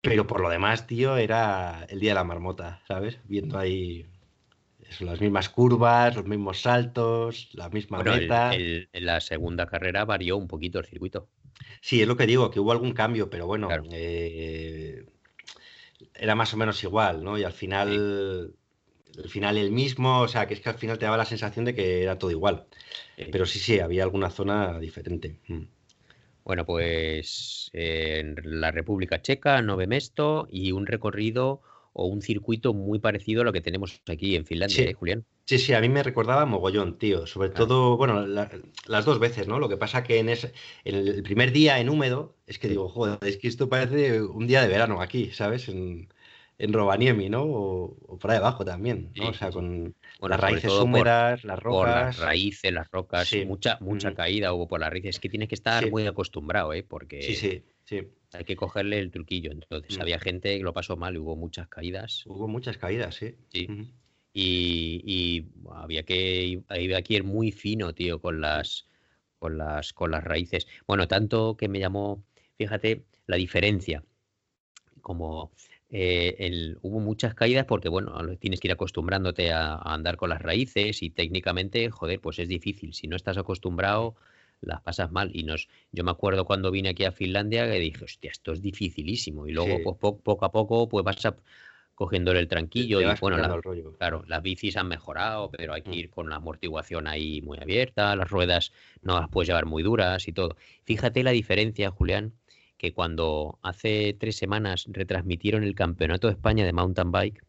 S1: Pero por lo demás, tío, era el día de la marmota, ¿sabes? Viendo ahí eso, las mismas curvas, los mismos saltos, la misma
S2: Bueno, el-
S1: meta.
S2: el- en la segunda carrera varió un poquito el circuito.
S1: Sí, es lo que digo, que hubo algún cambio, pero bueno,
S2: Claro.
S1: eh, era más o menos igual, ¿no? Y al final, al final el mismo, o sea, que es que al final te daba la sensación de que era todo igual.
S2: Sí.
S1: Pero sí, sí, había alguna zona diferente. Mm.
S2: Bueno, pues en la República Checa, Nove Mesto y un recorrido o un circuito muy parecido a lo que tenemos aquí en Finlandia,
S1: Sí.
S2: ¿eh, Julián?
S1: Sí, sí, a mí me recordaba mogollón, tío. Sobre
S2: Claro.
S1: todo, bueno, la- las dos veces, ¿no? Lo que pasa que en, ese, en el primer día en húmedo, es que digo, joder, es que esto parece un día de verano aquí, ¿sabes? En, en Rovaniemi, ¿no? O, o por ahí abajo también, ¿no?
S2: Sí,
S1: o sea, con
S2: Bueno,
S1: las raíces
S2: por-
S1: húmedas, las
S2: Por las
S1: rocas.
S2: raíces, las rocas,
S1: Sí.
S2: mucha, mucha
S1: Ujú.
S2: caída hubo por las raíces. Es que tienes que estar
S1: Sí.
S2: muy acostumbrado, ¿eh? Porque
S1: Sí, sí, sí.
S2: hay que cogerle el truquillo. Entonces,
S1: Mm.
S2: había gente que lo pasó mal y hubo muchas caídas.
S1: Hubo muchas caídas, sí.
S2: Sí. Y, y había que había que ir muy fino, tío, con las con las con las raíces. Bueno, tanto que me llamó, fíjate, la diferencia. Como eh, el- hubo muchas caídas porque, bueno, tienes que ir acostumbrándote a, a andar con las raíces y técnicamente, joder, pues es difícil. Si no estás acostumbrado, las pasas mal. Y nos, yo me acuerdo cuando vine aquí a Finlandia que dije, hostia, esto es dificilísimo. Y luego,
S1: Sí.
S2: pues, po- poco a poco, pues vas a, cogiéndole el tranquillo y bueno, la-. Claro, las bicis han mejorado, pero hay que
S1: Mm.
S2: ir con la amortiguación ahí muy abierta, las ruedas no las puedes llevar muy duras y todo. Fíjate la diferencia, Julián, que cuando hace tres semanas retransmitieron el Campeonato de España de Mountain Bike,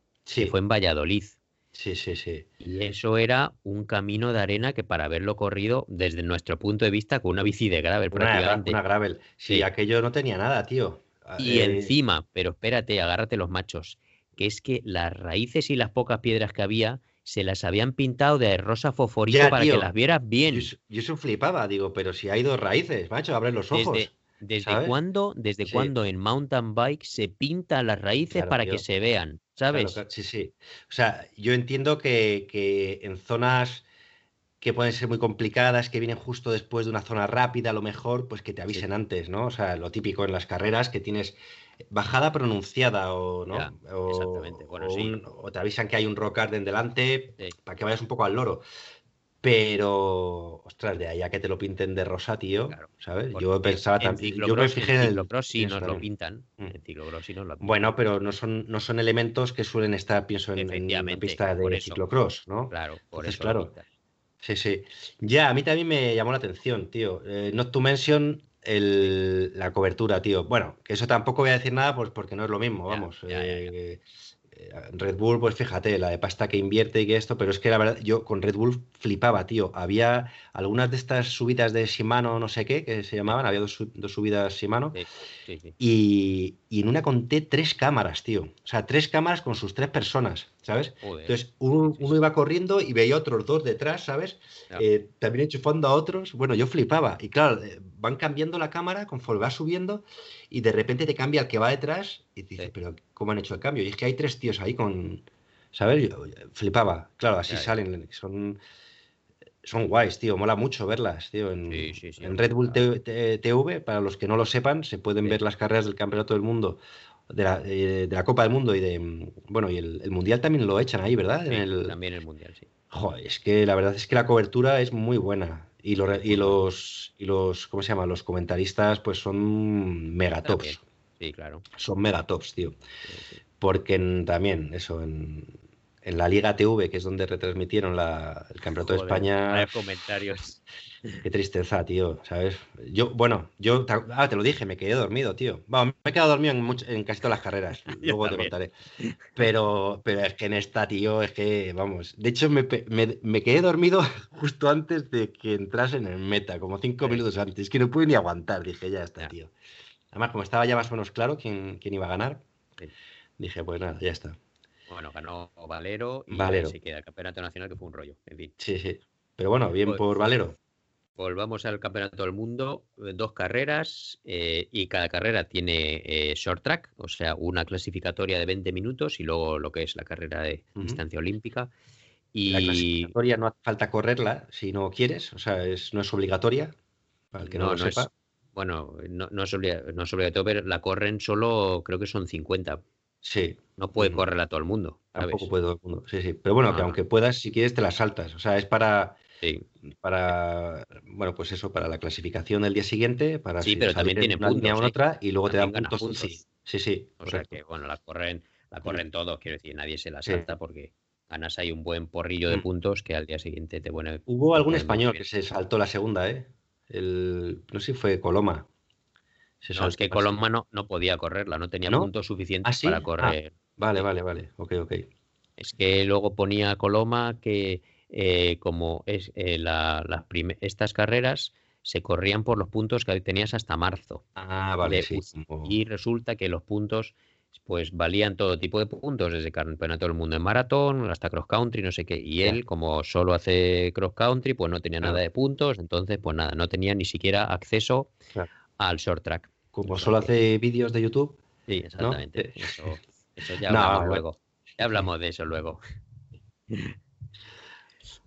S2: que fue en Valladolid,
S1: sí, sí, sí.
S2: y eso era un camino de arena que para haberlo corrido desde nuestro punto de vista con una bici de gravel
S1: Una,
S2: prácticamente.
S1: una gravel. Sí,
S2: Sí.
S1: aquello no tenía nada, tío.
S2: Y
S1: Eh,
S2: encima, pero espérate, agárrate los machos, que es que las raíces y las pocas piedras que había se las habían pintado de rosa fosforito
S1: Ya,
S2: para
S1: tío.
S2: que las vieras bien.
S1: Yo, yo eso flipaba, digo, pero si hay dos raíces, macho, abre los ojos.
S2: Desde, ¿desde
S1: ¿sabes?
S2: cuándo, desde
S1: Sí.
S2: cuándo en mountain bike se pintan las raíces
S1: Claro,
S2: para
S1: tío.
S2: que se vean? ¿Sabes?
S1: claro, sí, sí. O sea, yo entiendo que, que en zonas que pueden ser muy complicadas, que vienen justo después de una zona rápida, a lo mejor, pues que te avisen antes, ¿no? O sea, lo típico en las carreras, que tienes bajada pronunciada o, ¿no?
S2: Ya,
S1: o,
S2: exactamente. Bueno,
S1: o
S2: sí.
S1: un- o te avisan que hay un rock garden delante
S2: Sí.
S1: para que vayas un poco al loro. Pero, ostras, de ahí a que te lo pinten de rosa, tío,
S2: Claro,
S1: ¿sabes? Yo pensaba
S2: en
S1: también. Yo me fijé
S2: en
S1: el.
S2: ciclocross sí nos lo pintan.
S1: Mm.
S2: Ciclocross sí nos lo pintan.
S1: Bueno, pero no son, no son elementos que suelen estar, pienso, en, en
S2: Efectivamente,
S1: pista de
S2: eso.
S1: ciclocross, ¿no?
S2: Claro, por
S1: Entonces,
S2: eso lo
S1: claro.
S2: pintan.
S1: Sí, sí. Ya, a mí también me llamó la atención, tío. Eh, Not to mention el- la cobertura, tío. Bueno, que eso tampoco voy a decir nada, pues porque no es lo mismo, vamos.
S2: ya, ya, ya.
S1: eh, Red Bull, pues fíjate, la de pasta que invierte y que esto, pero es que la verdad, yo con Red Bull flipaba, tío. Había algunas de estas subidas de Shimano, no sé qué, que se llamaban, había dos, su- dos subidas Shimano,
S2: Sí, sí, sí.
S1: y, y en una conté tres cámaras, tío. O sea, tres cámaras con sus tres personas, ¿sabes?
S2: Joder.
S1: Entonces, uno, iba corriendo y veía otros dos detrás, ¿sabes?
S2: Ya.
S1: Eh, también enchufando a otros. Bueno, yo flipaba. Y claro, eh, van cambiando la cámara conforme va subiendo y de repente te cambia el que va detrás y te dices,
S2: Sí.
S1: pero ¿cómo han hecho el cambio? Y es que hay tres tíos ahí con... ¿Sabes? Yo, flipaba. Claro, así salen. Son, son guays, tío. Mola mucho verlas, tío. En,
S2: Sí, sí, sí,
S1: en
S2: hombre,
S1: Red Bull
S2: claro.
S1: TV, para los que no lo sepan, se pueden ver las carreras del Campeonato del Mundo. De la, eh, de la Copa del Mundo y de. mm, Bueno, y el, el Mundial también lo echan ahí, ¿verdad?
S2: Sí,
S1: En el,
S2: También el mundial, sí.
S1: Joder, es que la verdad es que la cobertura es muy buena. Y, lo y los, y los, ¿cómo se llama? Los comentaristas, pues son megatops.
S2: También. Sí, claro.
S1: Son megatops, tío.
S2: Sí, sí.
S1: Porque en- también, eso, en, en la Liga TV, que es donde retransmitieron la- el Campeonato de España,
S2: comentarios.
S1: qué tristeza, tío, ¿sabes? Yo, bueno, yo, te- ah, te lo dije, me quedé dormido, tío. Vamos, me he quedado dormido en, casi todas las carreras, luego te contaré. Pero, pero es que en esta, tío, es que, vamos, de hecho me, me- me quedé dormido justo antes de que entrase en el meta, como cinco
S2: Sí.
S1: minutos antes, es que no pude ni aguantar, dije, ya está,
S2: Ya.
S1: tío. Además, como estaba ya más o menos claro quién, quién iba a ganar,
S2: Sí.
S1: dije, pues nada, ya está.
S2: Bueno, ganó Valero y
S1: Valero.
S2: se queda el campeonato nacional que fue un rollo. En fin.
S1: Sí, sí. Pero bueno, bien
S2: Pues-
S1: por Valero.
S2: Volvamos al campeonato del mundo, eh, dos carreras eh, y cada carrera tiene eh, short track, o sea, una clasificatoria de 20 minutos y luego lo que es la carrera de distancia olímpica.
S1: La
S2: Y
S1: clasificatoria no hace falta correrla si no quieres, o sea, es, no es obligatoria, para el que no,
S2: no,
S1: lo
S2: no es,
S1: sepa.
S2: bueno, no, no es obliga- no es obligatorio, pero la corren solo, creo que son 50.
S1: Sí,
S2: No puede correrla todo el mundo, ¿sabes?
S1: tampoco puede todo el mundo. Sí, sí. Pero bueno, que
S2: No, no.
S1: aunque puedas, si quieres, te la saltas. O sea, es para,
S2: Sí,
S1: para, bueno, pues eso, para la clasificación del día siguiente, para
S2: Sí,
S1: si
S2: pero también
S1: en
S2: tiene
S1: una línea o
S2: puntos,
S1: otra, y luego te dan puntos.
S2: puntos.
S1: Sí, sí, sí.
S2: o sea que, bueno, la corren, la corren todos, quiero decir, nadie se la salta porque ganas ahí un buen porrillo de
S1: Mm.
S2: puntos que al día siguiente te pone.
S1: Hubo algún español que se saltó la segunda, ¿eh? El, no sé si fue Coloma. Se
S2: No, es que Coloma no, no podía correrla, no tenía
S1: ¿No?
S2: puntos
S1: ¿Ah,
S2: suficientes
S1: sí?
S2: para
S1: Ah.
S2: correr.
S1: Vale, vale, vale. Ok, ok.
S2: Es que luego ponía Coloma que eh, como es eh, la- las prime- estas carreras se corrían por los puntos que tenías hasta marzo.
S1: Ah, vale, sí.
S2: Y resulta que los puntos pues valían todo tipo de puntos, desde campeonato del mundo en maratón hasta cross country, no sé qué. Y él, como solo hace cross country, pues no tenía
S1: Claro.
S2: nada de puntos, entonces pues nada, no tenía ni siquiera acceso
S1: Claro.
S2: al short track.
S1: Como solo hace vídeos de YouTube.
S2: Sí, exactamente. Eso, eso ya hablamos luego. Ya hablamos de eso luego.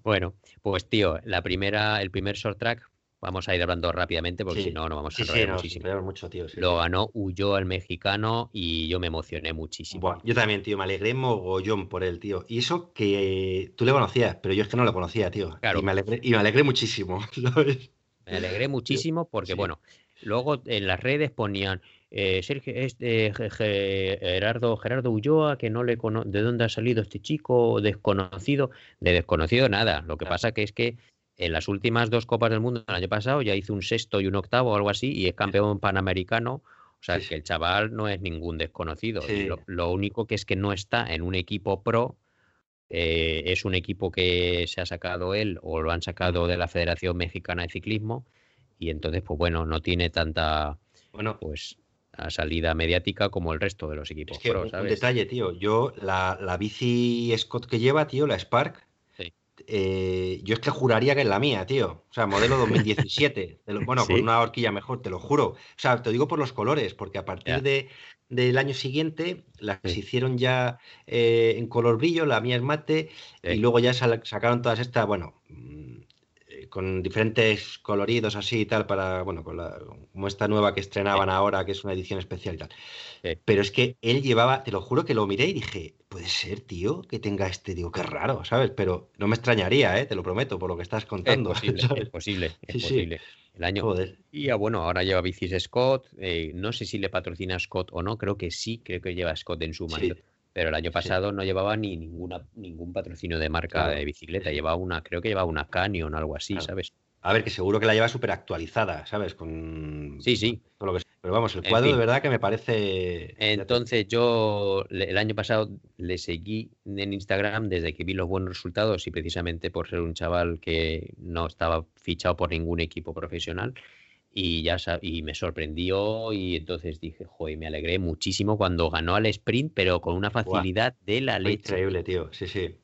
S2: Bueno, pues tío, la primera, el primer short track, vamos a ir hablando rápidamente porque
S1: Sí.
S2: si no, no vamos a
S1: Sí, sí,
S2: enrollar
S1: nos
S2: muchísimo.
S1: enrollamos mucho, tío. sí,
S2: Lo
S1: sí.
S2: ganó Huyó el mexicano y yo me emocioné muchísimo.
S1: Buah, yo también, tío, me alegré mogollón por él, tío. Y eso que tú le conocías, pero yo es que no lo conocía, tío.
S2: Claro.
S1: Y me alegré, y me alegré muchísimo.
S2: Me alegré muchísimo porque,
S1: sí.
S2: bueno, luego en las redes ponían eh, Sergio, este, Ge- Ge- Gerardo, Gerardo Ulloa, que no le cono ¿de dónde ha salido este chico desconocido? De desconocido nada. Lo que pasa que es que en las últimas dos Copas del Mundo del año pasado ya hizo un sexto y un octavo o algo así y es campeón panamericano. O sea,
S1: Sí,
S2: que el chaval no es ningún desconocido.
S1: Sí.
S2: lo, lo único que es que no está en un equipo pro. eh, es un equipo que se ha sacado él o lo han sacado de la Federación Mexicana de Ciclismo y entonces, pues bueno, no tiene tanta
S1: Bueno,
S2: pues a salida mediática como el resto de los
S1: es
S2: equipos
S1: que
S2: pro,
S1: un, detalle, tío. Yo, la, la bici Scott que lleva, tío, la Spark,
S2: Sí.
S1: eh, yo es que juraría que es la mía, tío. O sea, modelo 2017. Te lo- bueno,
S2: ¿Sí?
S1: con una horquilla mejor, te lo juro. O sea, te digo por los colores, porque a partir de, del año siguiente las
S2: Sí.
S1: hicieron ya eh, en color brillo, la mía es mate, y luego ya sacaron todas estas, bueno, con diferentes coloridos así y tal, para, bueno, con la, como esta nueva que estrenaban ahora, que es una edición especial y tal.
S2: Sí.
S1: Pero es que él llevaba, te lo juro que lo miré y dije, puede ser, tío, que tenga este, digo, qué raro, ¿sabes? Pero no me extrañaría, ¿eh? Te lo prometo, por lo que estás
S2: Es
S1: contando.
S2: posible,
S1: ¿sabes?
S2: es posible, es
S1: Sí,
S2: posible. El año
S1: Joder.
S2: y ah, bueno, ahora lleva bicis Scott, eh, no sé si le patrocina Scott o no, creo que sí, creo que lleva Scott en su mando. Pero el año
S1: Sí.
S2: pasado no llevaba ni ninguna ningún patrocinio de marca
S1: Claro.
S2: de bicicleta, llevaba una, creo que llevaba una Canyon o algo así,
S1: Claro.
S2: ¿sabes?
S1: A ver, que seguro que la lleva súper actualizada, ¿sabes? Con
S2: Sí, sí.
S1: lo que Pero vamos, el
S2: En
S1: cuadro de verdad que me parece.
S2: Entonces yo el año pasado le seguí en Instagram desde que vi los buenos resultados y precisamente por ser un chaval que no estaba fichado por ningún equipo profesional y ya y me sorprendió y entonces dije, joder, me alegré muchísimo cuando ganó al sprint, pero con una facilidad de la
S1: Fue
S2: leche.
S1: increíble, tío. Sí, sí.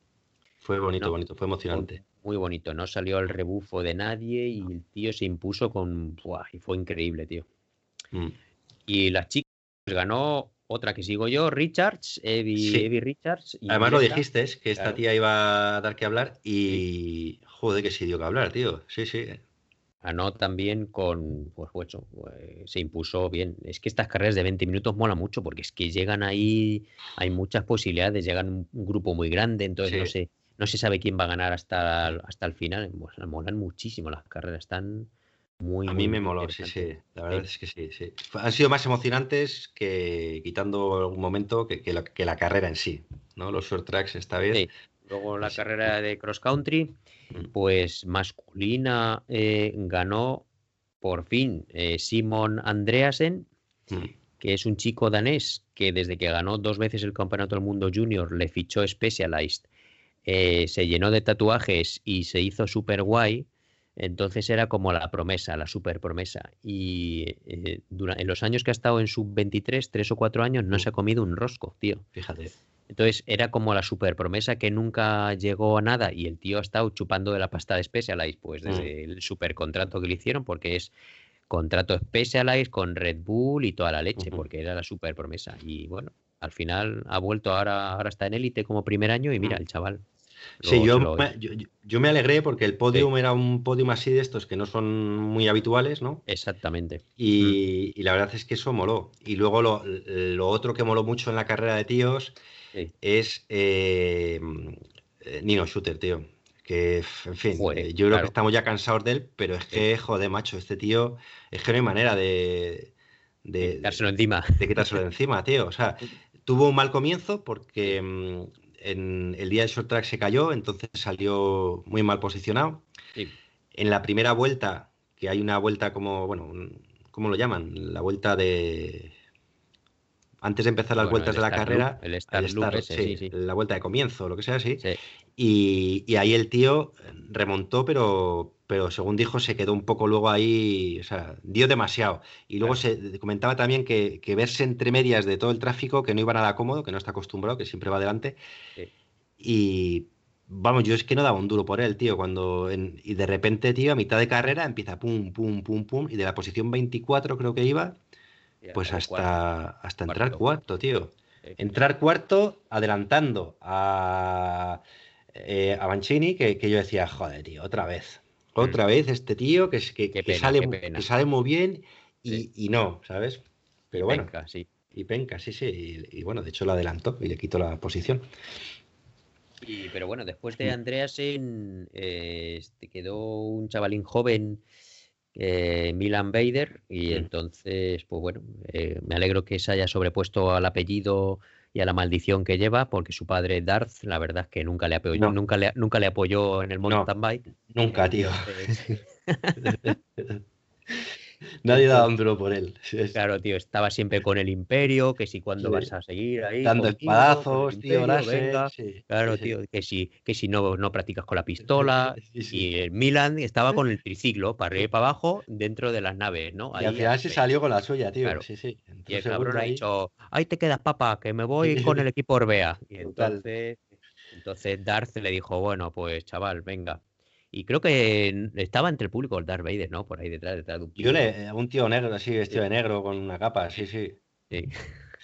S1: Fue bonito,
S2: No.
S1: bonito, fue emocionante.
S2: Muy bonito, no salió al rebufo de nadie y el tío se impuso con... ¡buah! y fue increíble, tío.
S1: Mm.
S2: Y las chicas pues, ganó otra que sigo yo, Richards, Evie,
S1: Sí.
S2: Evie Richards. y
S1: Además lo dijiste, es que esta tía iba a dar que hablar y. Joder, que sí dio que hablar, tío. Sí, sí.
S2: Ganó también con, pues, eso, eh, se impuso bien. Es que estas carreras de 20 minutos mola mucho porque es que llegan ahí, hay muchas posibilidades, llegan un, un grupo muy grande, entonces no sé, no se sabe quién va a ganar hasta, el- hasta el final. Pues, molan muchísimo las carreras, están muy,
S1: A
S2: muy,
S1: mí me moló, sí, sí. La verdad
S2: Sí.
S1: es que sí, sí. Han sido más emocionantes que, quitando algún momento, que, que la, que la carrera en sí. ¿no? Los short tracks esta vez.
S2: Sí. Luego la
S1: Sí.
S2: carrera de cross country,
S1: Mm.
S2: pues masculina eh, ganó por fin eh, Simon Andreasen,
S1: Mm.
S2: que es un chico danés que desde que ganó dos veces el Campeonato del Mundo Junior le fichó Specialized, eh, se llenó de tatuajes y se hizo super guay. Entonces era como la promesa, la super promesa. Y eh, en los años que ha estado en sub-23, tres o cuatro años, no
S1: Mm.
S2: se ha comido un rosco, tío.
S1: Fíjate.
S2: Entonces era como la super promesa que nunca llegó a nada y el tío ha estado chupando de la pasta de Specialized, pues
S1: Mm.
S2: desde el super contrato que le hicieron, porque es contrato Specialized con Red Bull y toda la leche, porque era la super promesa. Y bueno, al final ha vuelto, ahora, ahora está en élite como primer año y mira,
S1: Mm.
S2: el chaval.
S1: Sí, yo,
S2: lo-
S1: me, yo, yo- me alegré porque el podium era un podium así de estos que no son muy habituales, ¿no?
S2: Exactamente.
S1: Y, y la verdad es que eso moló. Y luego lo, lo otro que moló mucho en la carrera de tíos
S2: Sí.
S1: es eh, eh, Nino Shooter, tío. Que, en fin,
S2: Joder,
S1: eh, yo creo
S2: claro.
S1: que estamos ya cansados de él, pero es que, joder, macho, este tío, es que no hay manera de, de,
S2: Dárselo encima.
S1: de quitárselo de encima, tío. O sea, tuvo un mal comienzo porque mm, en el día del short track se cayó, entonces salió muy mal posicionado.
S2: Sí.
S1: En la primera vuelta, que hay una vuelta como, bueno, un- ¿cómo lo llaman? La vuelta de... Antes de empezar las
S2: Bueno,
S1: vueltas
S2: el
S1: de la carrera,
S2: loop, el start
S1: el
S2: loop
S1: start-
S2: ese,
S1: sí,
S2: sí,
S1: la vuelta de comienzo, lo que sea.
S2: Sí.
S1: Y, y ahí el tío remontó, pero, pero según dijo, se quedó un poco luego ahí, o sea, dio demasiado. Y luego se comentaba también que, que verse entre medias de todo el tráfico, que no iba nada cómodo, que no está acostumbrado, que siempre va adelante. Y vamos, yo es que no daba un duro por él, tío, cuando en- y de repente, tío, a mitad de carrera empieza pum, pum, pum, pum, y de la posición 24 creo que iba, pues hasta, hasta entrar
S2: cuarto.
S1: tío.
S2: Sí.
S1: Entrar cuarto, adelantando a, eh, a Mancini, que, que yo decía, joder, tío, otra vez. Otra vez este tío que, que,
S2: Mm.
S1: Que
S2: pena,
S1: sale, que sale muy bien y,
S2: Sí.
S1: y no, ¿sabes? Pero bueno,
S2: Venga, sí.
S1: y penca, sí, sí. Y, y bueno, de hecho lo adelantó y le quitó la posición.
S2: Y, pero bueno, después de Andreasen eh, este, quedó un chavalín joven, eh, Milan Bader, y
S1: Mm.
S2: entonces, pues bueno, eh, me alegro que se haya sobrepuesto al apellido y a la maldición que lleva, porque su padre Darth, la verdad es que nunca le apoyó,
S1: No.
S2: nunca le, nunca le apoyó en el
S1: No.
S2: mountain bike.
S1: Nunca, tío. Nadie daba un duro por él.
S2: Claro, tío, estaba siempre con el imperio, que si cuando
S1: Sí.
S2: vas a seguir ahí.
S1: Dando
S2: conmigo, con
S1: espadazos, tío, láser,
S2: venga.
S1: sí,
S2: Claro,
S1: sí,
S2: tío, que si, que si no, no practicas con la pistola. Y el Milan estaba con el triciclo para arriba y para abajo dentro de las naves, ¿no?
S1: Y al
S2: Ahí
S1: final se salió con la suya, tío.
S2: Claro.
S1: Sí, sí.
S2: Y el cabrón ha
S1: ahí.
S2: dicho, ahí te quedas, papá, que me voy con el equipo Orbea. Y
S1: Total.
S2: entonces, entonces Darth le dijo, bueno, pues chaval, venga. Y creo que estaba entre el público el Darth Vader, ¿no? Por ahí detrás, detrás de un
S1: Yo le, un tío negro así, vestido de negro, con una capa, sí, sí.
S2: Sí.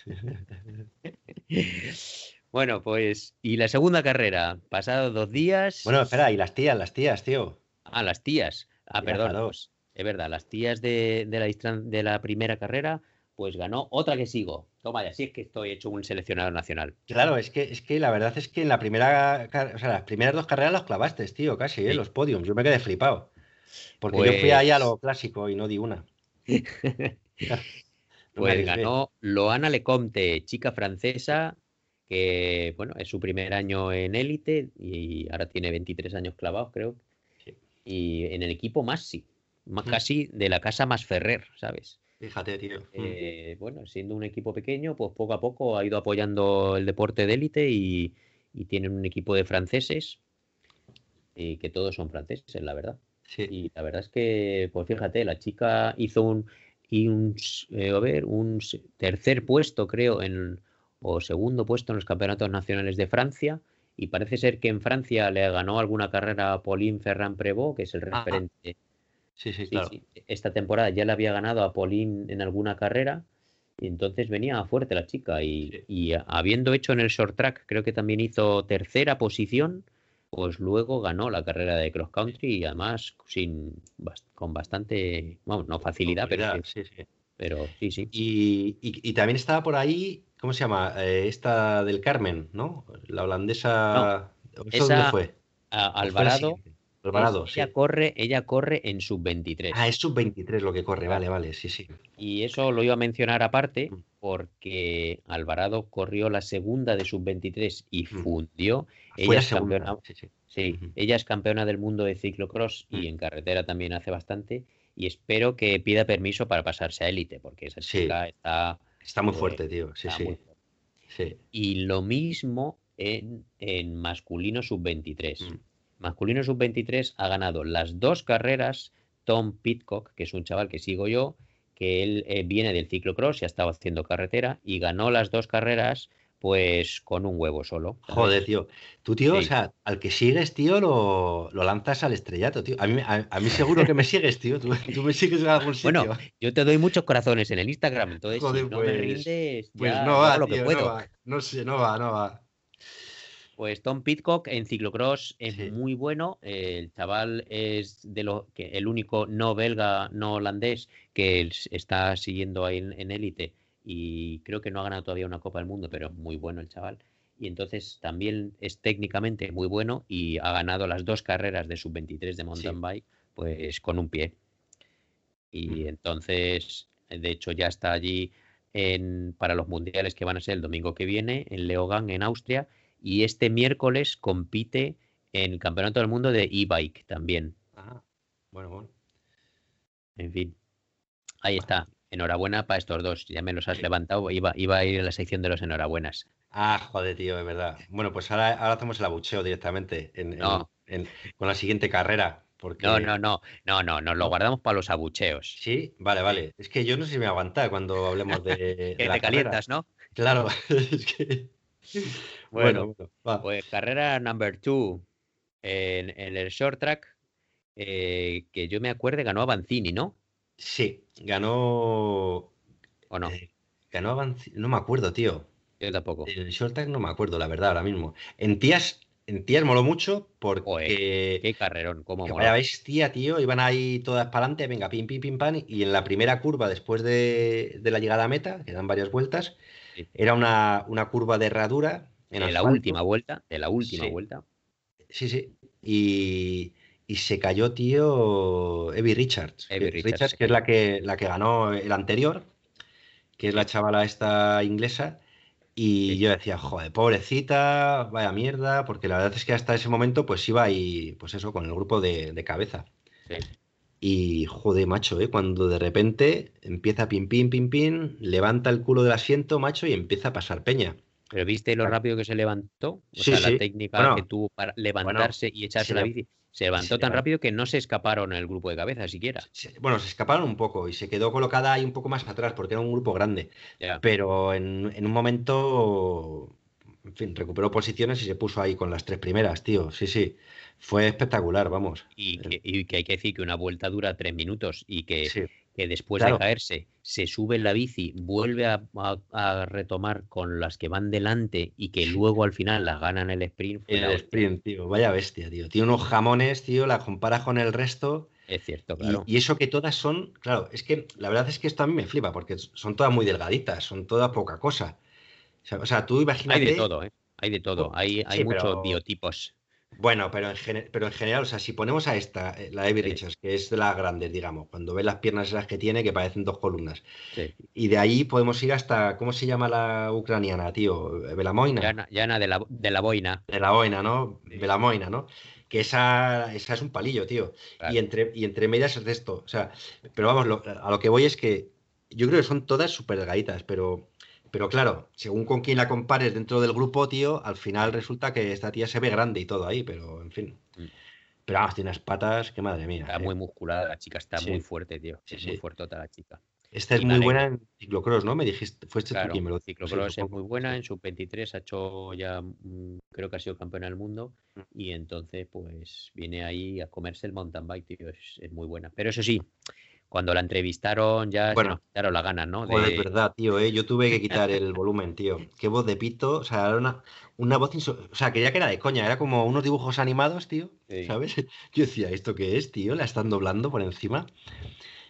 S2: Bueno, pues, y la segunda carrera, pasados dos días.
S1: Bueno, espera, y las tías, las tías, tío.
S2: Ah, las tías. Ah,
S1: Mira,
S2: perdón.
S1: claro.
S2: pues, es verdad, las tías de, de la, de la primera carrera, pues ganó otra que sigo. Toma, ya, sí es que estoy hecho un seleccionado nacional.
S1: Claro, es que, es que la verdad es que en la primera, o sea, las primeras dos carreras los clavaste, tío, casi, ¿eh?
S2: Sí.
S1: Los podiums. Yo me quedé flipado. Porque yo fui ahí a lo clásico y no di una. No
S2: Pues ganó Loana Lecomte, chica francesa, que bueno, es su primer año en élite y ahora tiene 23 años clavados, creo.
S1: Sí.
S2: y en el equipo más sí, más
S1: Mm.
S2: casi de la casa más Ferrer, ¿sabes?
S1: Fíjate, tío. Mm.
S2: Eh, bueno, siendo un equipo pequeño, pues poco a poco ha ido apoyando el deporte de élite y, y tienen un equipo de franceses y que todos son franceses, la verdad.
S1: Sí.
S2: Y la verdad es que, pues fíjate, la chica hizo un, y un eh, a ver, un tercer puesto, creo, en, o segundo puesto en los campeonatos nacionales de Francia. Y parece ser que en Francia le ganó alguna carrera a Pauline Ferrand Prévot, que es el referente.
S1: Sí, Sí, claro.
S2: sí. Esta temporada ya le había ganado a Pauline en alguna carrera. Y entonces venía fuerte la chica. Y,
S1: Sí.
S2: y a- habiendo hecho en el short track, creo que también hizo tercera posición pues luego ganó la carrera de cross country y además sin con bastante, vamos, no facilidad, pero, sí,
S1: sí,
S2: pero sí, sí.
S1: Y, y- y también estaba por ahí, ¿cómo se llama? Eh, esta del Carmen, ¿no? La holandesa. ¿Eso dónde
S2: esa-
S1: fue?
S2: A-
S1: ¿O fue la
S2: Alvarado,
S1: sí.
S2: ella corre, ella corre en sub-23.
S1: Ah, es sub-23 lo que corre, vale, vale, sí, sí.
S2: Y eso lo iba a mencionar aparte
S1: Mm.
S2: porque Alvarado corrió la segunda de sub-23 y
S1: Mm.
S2: fundió.
S1: Fue
S2: Ella
S1: la
S2: es campeona,
S1: Sí, sí.
S2: sí, ella es campeona del mundo de ciclocross y
S1: Mm.
S2: en carretera también hace bastante. Y espero que pida permiso para pasarse a élite, porque esa
S1: Sí.
S2: chica está,
S1: Está muy
S2: eh,
S1: fuerte, tío. Sí, sí.
S2: fuerte.
S1: Sí.
S2: Y lo mismo en, en masculino sub-23.
S1: Mm.
S2: Masculino sub-23 ha ganado las dos carreras Tom Pitcock, que es un chaval que sigo yo, que él eh, viene del ciclocross y ha estado haciendo carretera y ganó las dos carreras pues con un huevo solo. ¿sabes?
S1: Joder, tío. Tú, tío, o sea, al que sigues, tío, lo, lo lanzas al estrellato, tío. A mí, a, a mí seguro que me sigues, tío. Tú, tú me sigues en algún sitio.
S2: Bueno, yo te doy muchos corazones en el Instagram, entonces
S1: Joder,
S2: si no me
S1: pues-
S2: rindes,
S1: pues
S2: ya
S1: no va,
S2: hago lo que
S1: tío,
S2: puedo.
S1: no va. No sé, no va, no va.
S2: Pues Tom Pitcock en ciclocross es
S1: Sí.
S2: muy bueno. El chaval es de lo que el único no belga, no holandés que es- está siguiendo ahí en élite y creo que no ha ganado todavía una Copa del Mundo, pero es muy bueno el chaval. Y entonces también es técnicamente muy bueno y ha ganado las dos carreras de sub-23 de mountain bike, pues con un pie. Y
S1: Ujú.
S2: entonces, de hecho, ya está allí en, para los mundiales que van a ser el domingo que viene en Leogang, en Austria. Y este miércoles compite en el Campeonato del Mundo de e-bike también.
S1: Ah, bueno, bueno.
S2: En fin, ahí está. Enhorabuena para estos dos. Ya me los has levantado. Iba, iba a ir a la sección de los enhorabuenas.
S1: Ah, joder, tío, es verdad. Bueno, pues ahora, ahora hacemos el abucheo directamente en, en-
S2: No.
S1: en- con la siguiente carrera. Porque...
S2: No, no, no, no, no, nos lo guardamos para los abucheos.
S1: Sí, vale, vale. Es que yo no sé si me aguanta cuando hablemos de, de
S2: Que
S1: la
S2: te calientas, ¿no?
S1: Claro, es que.
S2: Bueno,
S1: bueno, va.
S2: Pues carrera number two en, en el short track, eh, que yo me acuerde, ganó Avancini, ¿no?
S1: Sí, ganó.
S2: ¿O no?
S1: eh, ganó Avanci- No me acuerdo, tío.
S2: Yo tampoco.
S1: En el short track no me acuerdo, la verdad, ahora mismo. En tías, en moló mucho porque.
S2: Qué carrerón, cómo
S1: vaya bestia, tío. Iban ahí todas para adelante, venga, pim, pim, pim, pam. Y en la primera curva, después de, de la llegada a meta, que dan varias vueltas,
S2: Sí.
S1: era una, una curva de herradura. En
S2: la última vuelta, de la última
S1: Sí.
S2: vuelta.
S1: Sí, sí. Y, y se cayó, tío, Evie Richards.
S2: Evie Richards
S1: que es la que, la que ganó el anterior, que es la chavala esta inglesa. Y
S2: Sí.
S1: yo decía, joder, pobrecita, vaya mierda, porque la verdad es que hasta ese momento pues iba ahí, pues eso, con el grupo de, de cabeza.
S2: Sí.
S1: Y joder, macho, ¿eh? Cuando de repente empieza pim, pim, pim, pim, levanta el culo del asiento, macho, y empieza a pasar peña.
S2: Pero viste lo rápido que se levantó, o
S1: Sí,
S2: sea, la técnica
S1: Bueno,
S2: que tuvo para levantarse y echarse
S1: se
S2: la bici. Se levantó
S1: se
S2: tan rápido que no se escaparon el grupo de cabeza siquiera.
S1: Se- bueno, se escaparon un poco y se quedó colocada ahí un poco más atrás porque era un grupo grande. Pero en, en un momento, en fin, recuperó posiciones y se puso ahí con las tres primeras, tío. Sí, sí. Fue espectacular, vamos.
S2: Y que, y que hay que decir que una vuelta dura tres minutos y que,
S1: Sí,
S2: que después
S1: Claro.
S2: de caerse se sube en la bici, vuelve a, a- a retomar con las que van delante y que luego al final las ganan el sprint.
S1: el sprint, tío. Vaya bestia, tío. Tiene unos jamones, tío, la comparas con el resto.
S2: Es cierto, claro.
S1: y eso que todas son, claro, es que la verdad es que esto a mí me flipa porque son todas muy delgaditas, son todas poca cosa. O sea, o sea, tú
S2: Hay
S1: imagínate.
S2: de todo, ¿eh? Hay de todo. Hay, hay
S1: Sí,
S2: muchos
S1: pero-
S2: biotipos.
S1: Bueno, pero en, pero en general, o sea, si ponemos a esta, eh, la Evie
S2: Sí.
S1: Richards, que es de las grandes, digamos, cuando ves las piernas esas que tiene, que parecen dos columnas,
S2: Sí.
S1: y de ahí podemos ir hasta, ¿cómo se llama la ucraniana, tío? Belamoina.
S2: Yana, Yana de, la, de la boina.
S1: De la boina, ¿no?
S2: Sí.
S1: Belamoina, ¿no? que esa, esa es un palillo, tío. Y, entre, y entre medias es de esto. O sea, pero vamos, a lo que voy es que yo creo que son todas súper delgaditas, pero, pero claro, según con quién la compares dentro del grupo, tío, al final resulta que esta tía se ve grande y todo ahí, pero en fin. Mm. Pero vamos, tiene unas patas, que madre mía.
S2: Está eh. muy musculada la chica, está muy fuerte, tío. Sí, es muy fuertota la chica.
S1: Esta es muy buena en ciclocross, ¿no? Me dijiste, fue este
S2: claro, me lo Ciclocross es muy buena, en sub-23 ha hecho ya, mm, creo que ha sido campeona del mundo mm. y entonces pues viene ahí a comerse el mountain bike, tío, es, muy buena. Pero eso sí, cuando la entrevistaron ya bueno, se la gana, ¿no?
S1: De... verdad, tío, ¿eh? yo tuve que quitar el volumen, tío. Qué voz de pito, o sea, era una, una voz, o sea, quería que era de coña, era como unos dibujos animados, tío, ¿sabes? Yo decía, ¿esto qué es, tío? La están doblando por encima.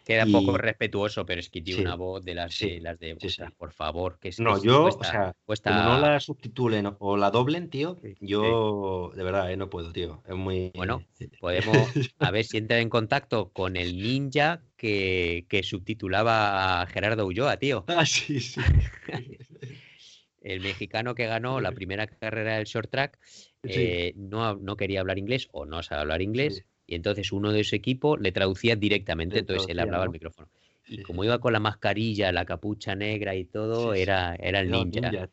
S2: Queda poco respetuoso, pero es que tiene una voz de las de, las de por favor. Que es,
S1: no, yo, o sea, no la subtitulen o la doblen, tío, yo de verdad eh, no puedo, tío. Es muy.
S2: Bueno, podemos a ver si entra en contacto con el ninja que, que subtitulaba a Gerardo Ulloa, tío.
S1: Ah, sí, sí.
S2: el mexicano que ganó la primera carrera del short track eh, no, no, quería hablar inglés o no sabe hablar inglés y entonces uno de su equipo le traducía directamente, entonces él hablaba al micrófono. Y como iba con la mascarilla, la capucha negra y todo, era, era el ninja.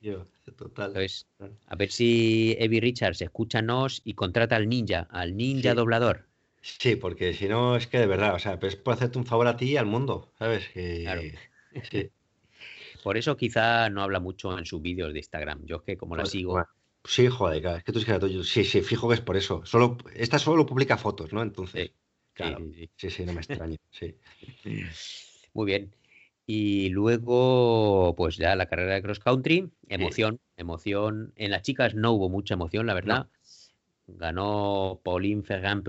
S1: Total.
S2: Entonces, a ver si Evie Richards escúchanos y contrata al ninja, al ninja doblador.
S1: Sí, porque si no, es que de verdad, o sea, es por hacerte un favor a ti y al mundo, ¿sabes? Claro.
S2: Por eso quizá no habla mucho en sus vídeos de Instagram. Yo es que como la pues, sigo,
S1: Sí, joder, es que tú es Sí, sí, fijo que es por eso. Solo, esta solo publica fotos, ¿no? Entonces. Sí, claro. Sí, sí, no me extraño. sí.
S2: Muy bien. Y luego, pues ya la carrera de cross country, emoción, emoción. En las chicas no hubo mucha emoción, la verdad. Ganó Pauline ferrand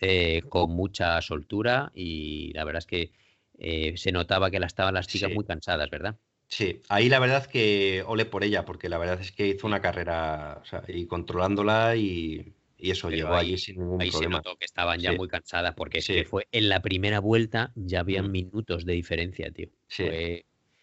S2: eh, con mucha soltura y la verdad es que eh, se notaba que la estaban las chicas muy cansadas, ¿verdad?
S1: Sí, ahí la verdad que ole por ella, porque la verdad es que hizo una carrera o sea, y controlándola y, eso llegó allí sin ningún
S2: ahí
S1: problema.
S2: se notó que estaban ya muy cansadas porque sí. fue en la primera vuelta ya habían minutos de diferencia, tío.
S1: Sí,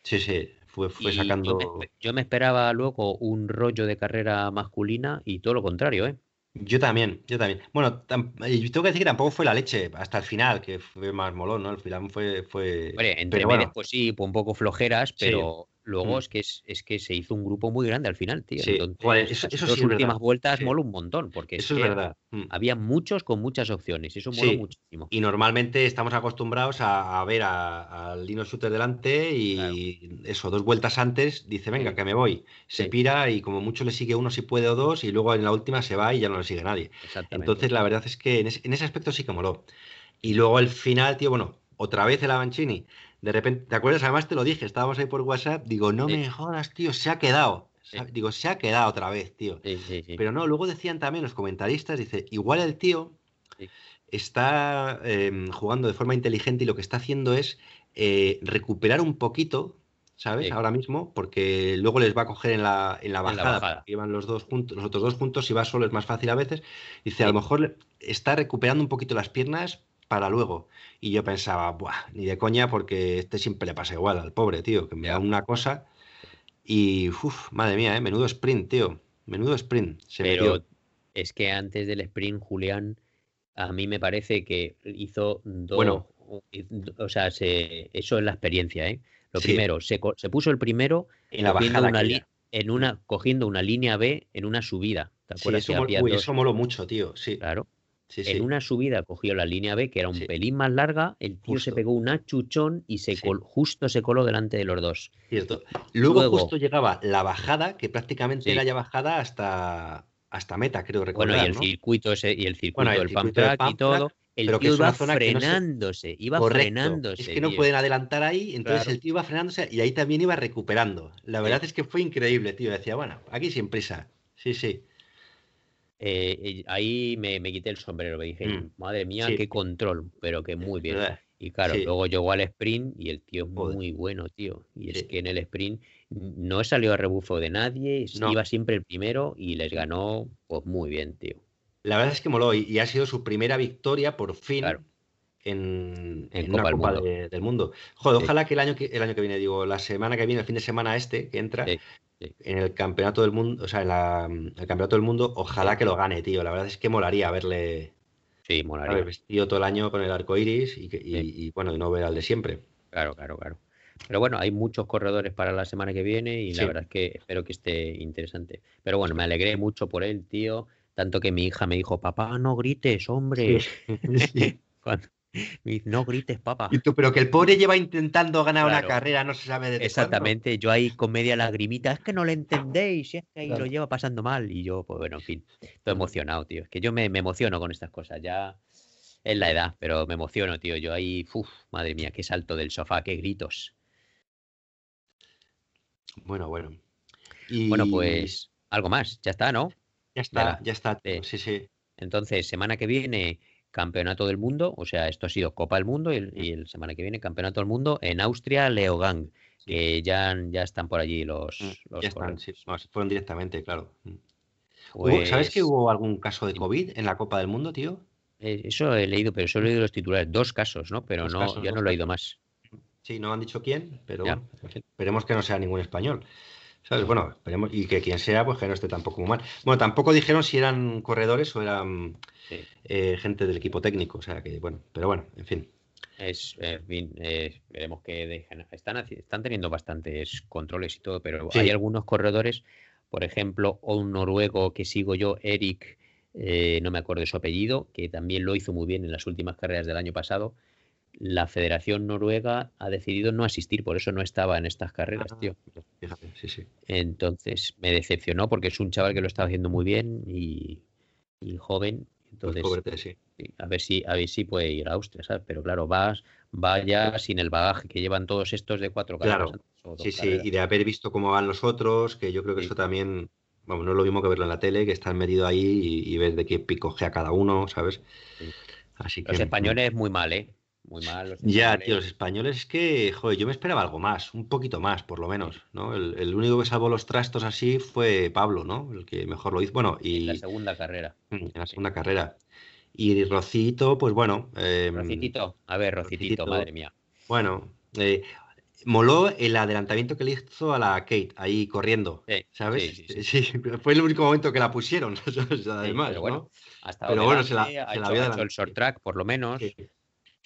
S1: sí, sí, fue, fue sacando.
S2: Yo me, esperaba luego un rollo de carrera masculina y todo lo contrario, ¿eh?
S1: Yo también, yo también. Bueno, tengo que decir que tampoco fue la leche hasta el final, que fue más molón, ¿no? El final fue. fue...
S2: entre medias, pues sí, un poco flojeras, pero luego mm. es que es, que se hizo un grupo muy grande al final, tío.
S1: Sí. Entonces, eso, las
S2: últimas vueltas mola un montón, porque
S1: eso es, verdad.
S2: Mm. Había muchos con muchas opciones, eso moló muchísimo.
S1: Y normalmente estamos acostumbrados a, ver al Lino Shooter delante y eso, dos vueltas antes dice, venga, que me voy. Se pira y como mucho le sigue uno si puede o dos y luego en la última se va y ya no le sigue nadie. Entonces la verdad es que en ese, en ese aspecto sí que moló. Y luego el final, tío, bueno, otra vez el Avancini de repente, ¿te acuerdas? Además te lo dije, estábamos ahí por WhatsApp, digo, no me jodas, tío, se ha quedado. Digo, se ha quedado otra vez, tío. Pero no, luego decían también los comentaristas, dice, igual el tío está em, jugando de forma inteligente y lo que está haciendo es eh, recuperar un poquito, ¿sabes? Ahora mismo, porque luego les va a coger en la, en la bajada. Iban los dos juntos, los otros dos juntos, si va solo es más fácil a veces. Dice, a lo mejor está recuperando un poquito las piernas para luego. Y yo pensaba, Buah, ni de coña, porque este siempre le pasa igual al pobre, tío, que me da una cosa y, uff, madre mía, ¿eh? menudo sprint, tío, menudo sprint.
S2: Pero es que antes del sprint, Julián, a mí me parece que hizo dos, bueno, o sea, se, eso es la experiencia, ¿eh? Lo primero, se, se, puso el primero
S1: en la bajada
S2: una en una cogiendo una línea B en una subida.
S1: ¿Te acuerdas? eso, eso moló mucho, tío. Sí.
S2: Claro en una subida cogió la línea B, que era un pelín más larga, el tío se pegó un achuchón y se justo se coló delante de los dos.
S1: Cierto. Luego, justo llegaba la bajada, que prácticamente era ya bajada hasta, hasta meta, creo recordar.
S2: Bueno, y el circuito ese, y el circuito del pump track y todo. El tío iba frenándose, iba frenándose.
S1: Es que no pueden adelantar ahí, entonces el tío iba frenándose y ahí también iba recuperando. La verdad es que fue increíble, tío. Decía, bueno, aquí sin prisa. Sí, sí.
S2: Eh, ahí me, quité el sombrero, me dije, mm, madre mía, qué control, pero que muy bien. Y claro, luego llegó al sprint y el tío es muy bueno, tío. Y es que en el sprint no salió a rebufo de nadie, iba siempre el primero y les ganó, pues muy bien, tío.
S1: La verdad es que moló y, ha sido su primera victoria por fin en, una Copa del Mundo. Joder, ojalá que el año que el año que viene, digo, la semana que viene, el fin de semana este que entra,
S2: Sí.
S1: en el campeonato del mundo, o sea, en la- el campeonato del mundo, ojalá que lo gane, tío. La verdad es que molaría verle
S2: Sí, molaría.
S1: vestido todo el año con el arco iris y, que- y-
S2: Sí.
S1: y, bueno, y no ver al de siempre.
S2: Claro, claro, claro. Pero bueno, hay muchos corredores para la semana que viene y la verdad es que espero que esté interesante. Pero bueno, me alegré mucho por él, tío. Tanto que mi hija me dijo, papá, no grites, hombre.
S1: Sí.
S2: Cuando- no grites, papá.
S1: Y tú, pero que el pobre lleva intentando ganar una carrera, no se sabe de
S2: Exactamente, yo ahí con media lagrimita, es que no le entendéis, si es que ahí
S1: Claro.
S2: lo lleva pasando mal. Y yo, pues bueno, en fin, estoy emocionado, tío. Es que yo me, me emociono con estas cosas, ya es la edad, pero me emociono, tío. Yo ahí, uff, madre mía, qué salto del sofá, qué gritos.
S1: Bueno, bueno. Y
S2: Bueno, pues algo más, ya está, ¿no?
S1: ya está, ya está. tío,
S2: de-
S1: Sí, sí.
S2: Entonces, semana que viene, Campeonato del Mundo, o sea, esto ha sido Copa del Mundo y el, y el semana que viene, Campeonato del Mundo en Austria, Leogang,
S1: Sí.
S2: que ya, ya están por allí los,
S1: Mm,
S2: los
S1: Ya están, sí. No, fueron directamente, claro. Mm. ¿Sabes que
S2: Pues,
S1: hubo algún caso de. COVID en la Copa del Mundo, tío?
S2: eh, eso he leído, pero solo he leído los titulares, dos casos, ¿no? Pero
S1: Dos
S2: no,
S1: casos,
S2: ya no lo he leído más.
S1: Sí, no han dicho quién, pero
S2: Ya.
S1: esperemos que no sea ningún español. ¿Sabes? Bueno, esperemos, y que quien sea, pues que no esté tampoco muy mal. Bueno, tampoco dijeron si eran corredores o eran
S2: Sí.
S1: eh, gente del equipo técnico, o sea que, bueno, pero bueno, en fin.
S2: Es, en fin, eh, esperemos que dejen. Están, están teniendo bastantes controles y todo, pero
S1: Sí.
S2: hay algunos corredores, por ejemplo, un noruego que sigo yo, Eric, eh, no me acuerdo de su apellido, que también lo hizo muy bien en las últimas carreras del año pasado. La Federación Noruega ha decidido no asistir, por eso no estaba en estas carreras,
S1: Ah,
S2: tío.
S1: Fíjate, sí, sí.
S2: Entonces me decepcionó porque es un chaval que lo estaba haciendo muy bien y, y joven.
S1: Pues
S2: Entonces,
S1: pobrete, sí.
S2: A ver si, a ver si puede ir a Austria, ¿sabes? Pero claro, vas, va ya sin el bagaje que llevan todos estos de cuatro carreras
S1: Claro,
S2: antes,
S1: Sí, sí, y de haber visto cómo van los otros, que yo creo que
S2: Sí.
S1: eso también, vamos, no es lo mismo que verlo en la tele, que están metido ahí y, y ver de qué picogea cada uno, ¿sabes?
S2: Sí.
S1: Así que.
S2: Los españoles muy mal, ¿eh? Muy mal. Los
S1: Ya, tío, los españoles es que, joder, yo me esperaba algo más, un poquito más, por lo menos, ¿no? El, el único que salvó los trastos así fue Pablo, ¿no? El que mejor lo hizo. Bueno,
S2: En
S1: y
S2: la segunda carrera.
S1: en la segunda carrera. Y Rocito, pues bueno. eh,
S2: Rocitito, a ver, Rocitito,
S1: Rocitito.
S2: madre mía.
S1: Bueno, eh, moló el adelantamiento que le hizo a la Kate ahí corriendo,
S2: Sí,
S1: ¿sabes?
S2: sí, sí, sí.
S1: Sí, fue el único momento que la pusieron.
S2: Sí,
S1: además,
S2: pero bueno,
S1: ¿no?
S2: ha estado
S1: Pero bueno, se la-
S2: ha
S1: se la
S2: hecho-
S1: vio
S2: ha hecho el short track, por lo menos.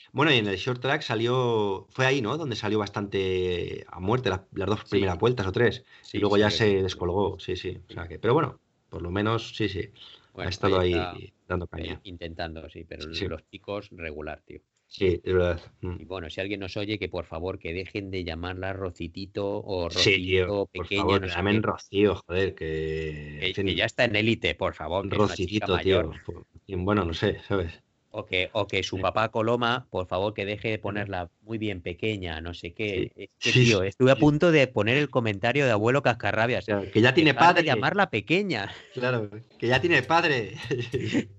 S1: Sí. Bueno, y en el short track salió, fue ahí, ¿no? Donde salió bastante a muerte las, las dos
S2: Sí.
S1: primeras vueltas o tres.
S2: Sí,
S1: y luego ya se descolgó, sí, sí. O sea que, pero bueno, por lo menos sí, sí.
S2: Bueno,
S1: ha estado ahí dando
S2: eh,
S1: caña.
S2: intentando, sí, pero
S1: Sí, sí.
S2: los picos regular, tío.
S1: Sí, es verdad. Mm.
S2: Y bueno, si alguien nos oye, que por favor que dejen de llamarla Rocitito o
S1: Sí, tío,
S2: Rocito
S1: por favor,
S2: no sé
S1: llamen. Rocío, joder, que...
S2: Que, que ya está en élite, por favor,
S1: Rocitito, tío.
S2: mayor.
S1: Bueno, no sé, ¿sabes?
S2: O que, o que su
S1: Sí.
S2: papá Coloma, por favor, que deje de ponerla muy bien pequeña, no sé qué. Es que,
S1: Sí,
S2: tío, estuve a
S1: sí.
S2: punto de poner el comentario de abuelo Cascarrabias.
S1: O sea, que ya tiene
S2: de
S1: padre.
S2: llamarla pequeña.
S1: Claro, que ya tiene padre.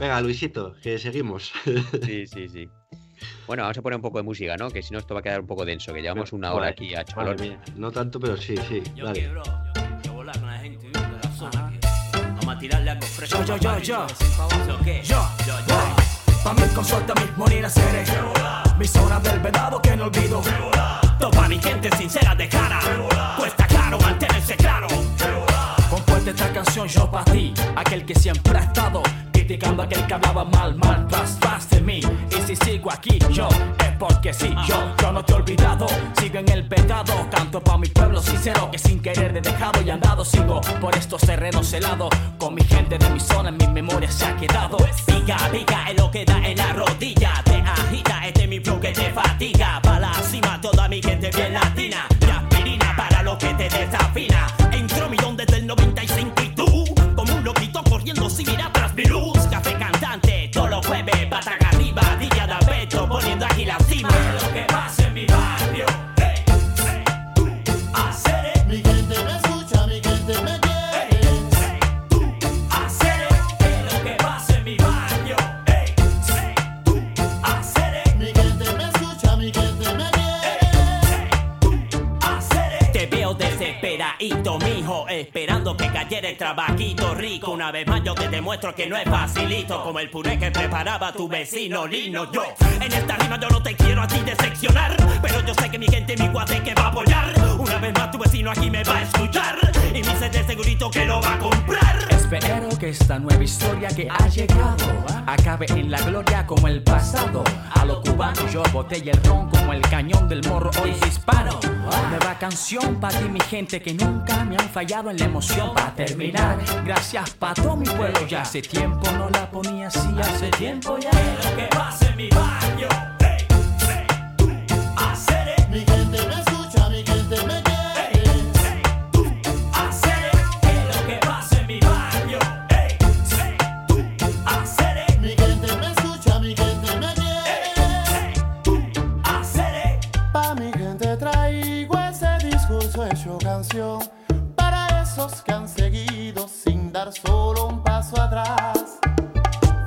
S1: Venga, Luisito, que seguimos.
S2: Sí, sí, sí. Bueno, vamos a poner un poco de música, ¿no? Que si no esto va a quedar un poco denso, que llevamos una hora aquí a
S1: mía, No tanto, pero sí, sí.
S6: Yo
S1: Dale.
S6: quiero, yo volar con la gente de la zona. que Vamos a tirarle algo fresco.
S7: Yo, yo. Yo, yo, yo. Pa' mí con suerte mis morir seré Mi zona del vedado que no olvido
S6: Topa mi gente sincera de cara. Cuesta caro mantenerse claro.
S7: Compuesta esta canción yo pa' ti Aquel que siempre ha estado Criticando a aquel que hablaba mal, mal tras, tras de mí Y si sigo aquí yo Es porque sí, yo, yo no te he olvidado Sigo en el pecado Canto pa' mi pueblo sincero Que sin querer he dejado y andado Sigo por estos terrenos helados Con mi gente de mi zona En mi memoria se ha quedado
S6: Pica, pica es lo que da en la rodilla. Te agita, este es mi flow que te fatiga. Pa' la cima, toda mi gente bien latina. Demuestro que no es facilito, como el puré que preparaba tu vecino Lino. Yo, en esta rima yo no te quiero a ti decepcionar, pero yo sé que mi gente, mi guate que va a apoyar. Una vez más tu vecino aquí me va a escuchar, y mi de segurito que lo va a comprar.
S7: Espero que esta nueva historia que ha llegado acabe en la gloria como el pasado. A lo cubano yo botella el ron como el cañón del morro hoy disparo. Nueva canción para ti mi gente que nunca me han fallado en la emoción. Para terminar, gracias pa' todo mi pueblo ya. Hace tiempo no la ponía así, hace tiempo ya.
S8: Para esos que han seguido sin dar solo un paso atrás.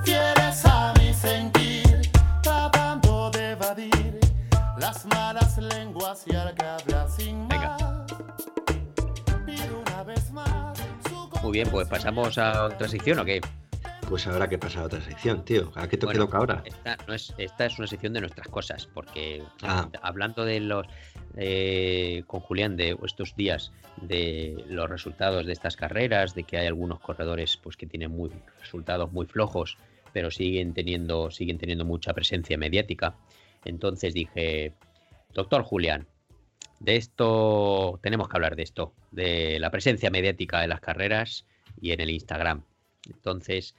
S8: Fieles a mi sentir, tratando de evadir las malas lenguas y al que habla sin
S2: Venga.
S8: más. Pido una vez más
S2: Muy bien, pues pasamos a otra sección o qué?
S1: Pues ahora que pasa a otra sección, tío. ¿A qué te
S2: Bueno,
S1: toca ahora?
S2: Esta, no es, esta es una sección de nuestras cosas, porque
S1: Ah.
S2: hablando de los eh, con Julián de estos días de los resultados de estas carreras, de que hay algunos corredores pues que tienen muy resultados muy flojos, pero siguen teniendo siguen teniendo mucha presencia mediática. Entonces dije, doctor Julián, de esto tenemos que hablar de esto, de la presencia mediática en las carreras y en el Instagram. Entonces,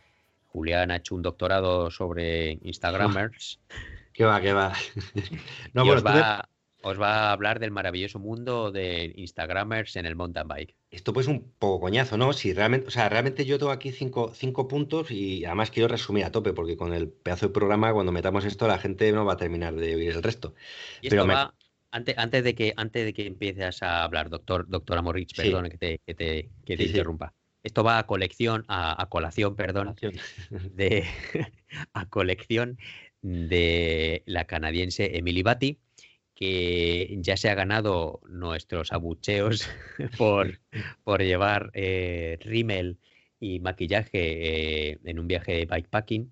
S2: Julián ha hecho un doctorado sobre Instagramers
S1: ¿Qué va, qué va? no, bueno,
S2: va, os va a hablar del maravilloso mundo de Instagramers en el mountain bike.
S1: esto pues un poco coñazo, ¿no? Si realmente, o sea, realmente yo tengo aquí cinco, cinco puntos y además quiero resumir a tope, porque con el pedazo de programa, cuando metamos esto, la gente no va a terminar de oír el resto.
S2: Y
S1: Pero
S2: esto
S1: me-
S2: va, antes, antes, de que, antes de que empieces a hablar, doctor, doctora Morrich,
S1: Sí.
S2: perdón que te, que te, que te
S1: Sí, sí.
S2: interrumpa. Esto va a colección, a, a colación, perdón, de a colección de la canadiense Emily Batty, que ya se ha ganado nuestros abucheos por, por llevar eh, rímel y maquillaje eh, en un viaje de bikepacking.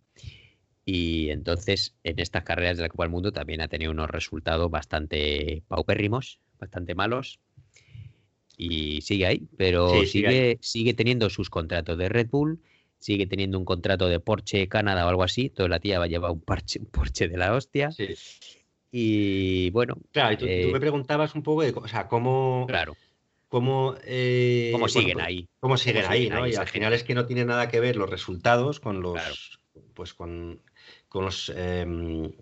S2: Y entonces en estas carreras de la Copa del Mundo también ha tenido unos resultados bastante paupérrimos, bastante malos. Y sigue ahí, pero
S1: Sí, sigue ahí.
S2: sigue, teniendo sus contratos de Red Bull, sigue teniendo un contrato de Porsche Canadá o algo así. Toda la tía va a llevar un Porsche, un Porsche de la hostia.
S1: Sí.
S2: Y bueno,
S1: Claro, y tú, tú
S2: Eh,
S1: me preguntabas un poco de, o sea, cómo,
S2: claro,
S1: cómo, eh,
S2: cómo
S1: bueno,
S2: siguen
S1: pues,
S2: ahí.
S1: cómo siguen ahí,
S2: siguen
S1: ¿no?
S2: ahí
S1: Y al final es que no tiene nada que ver los resultados con los,
S2: Claro.
S1: pues con, con los, em,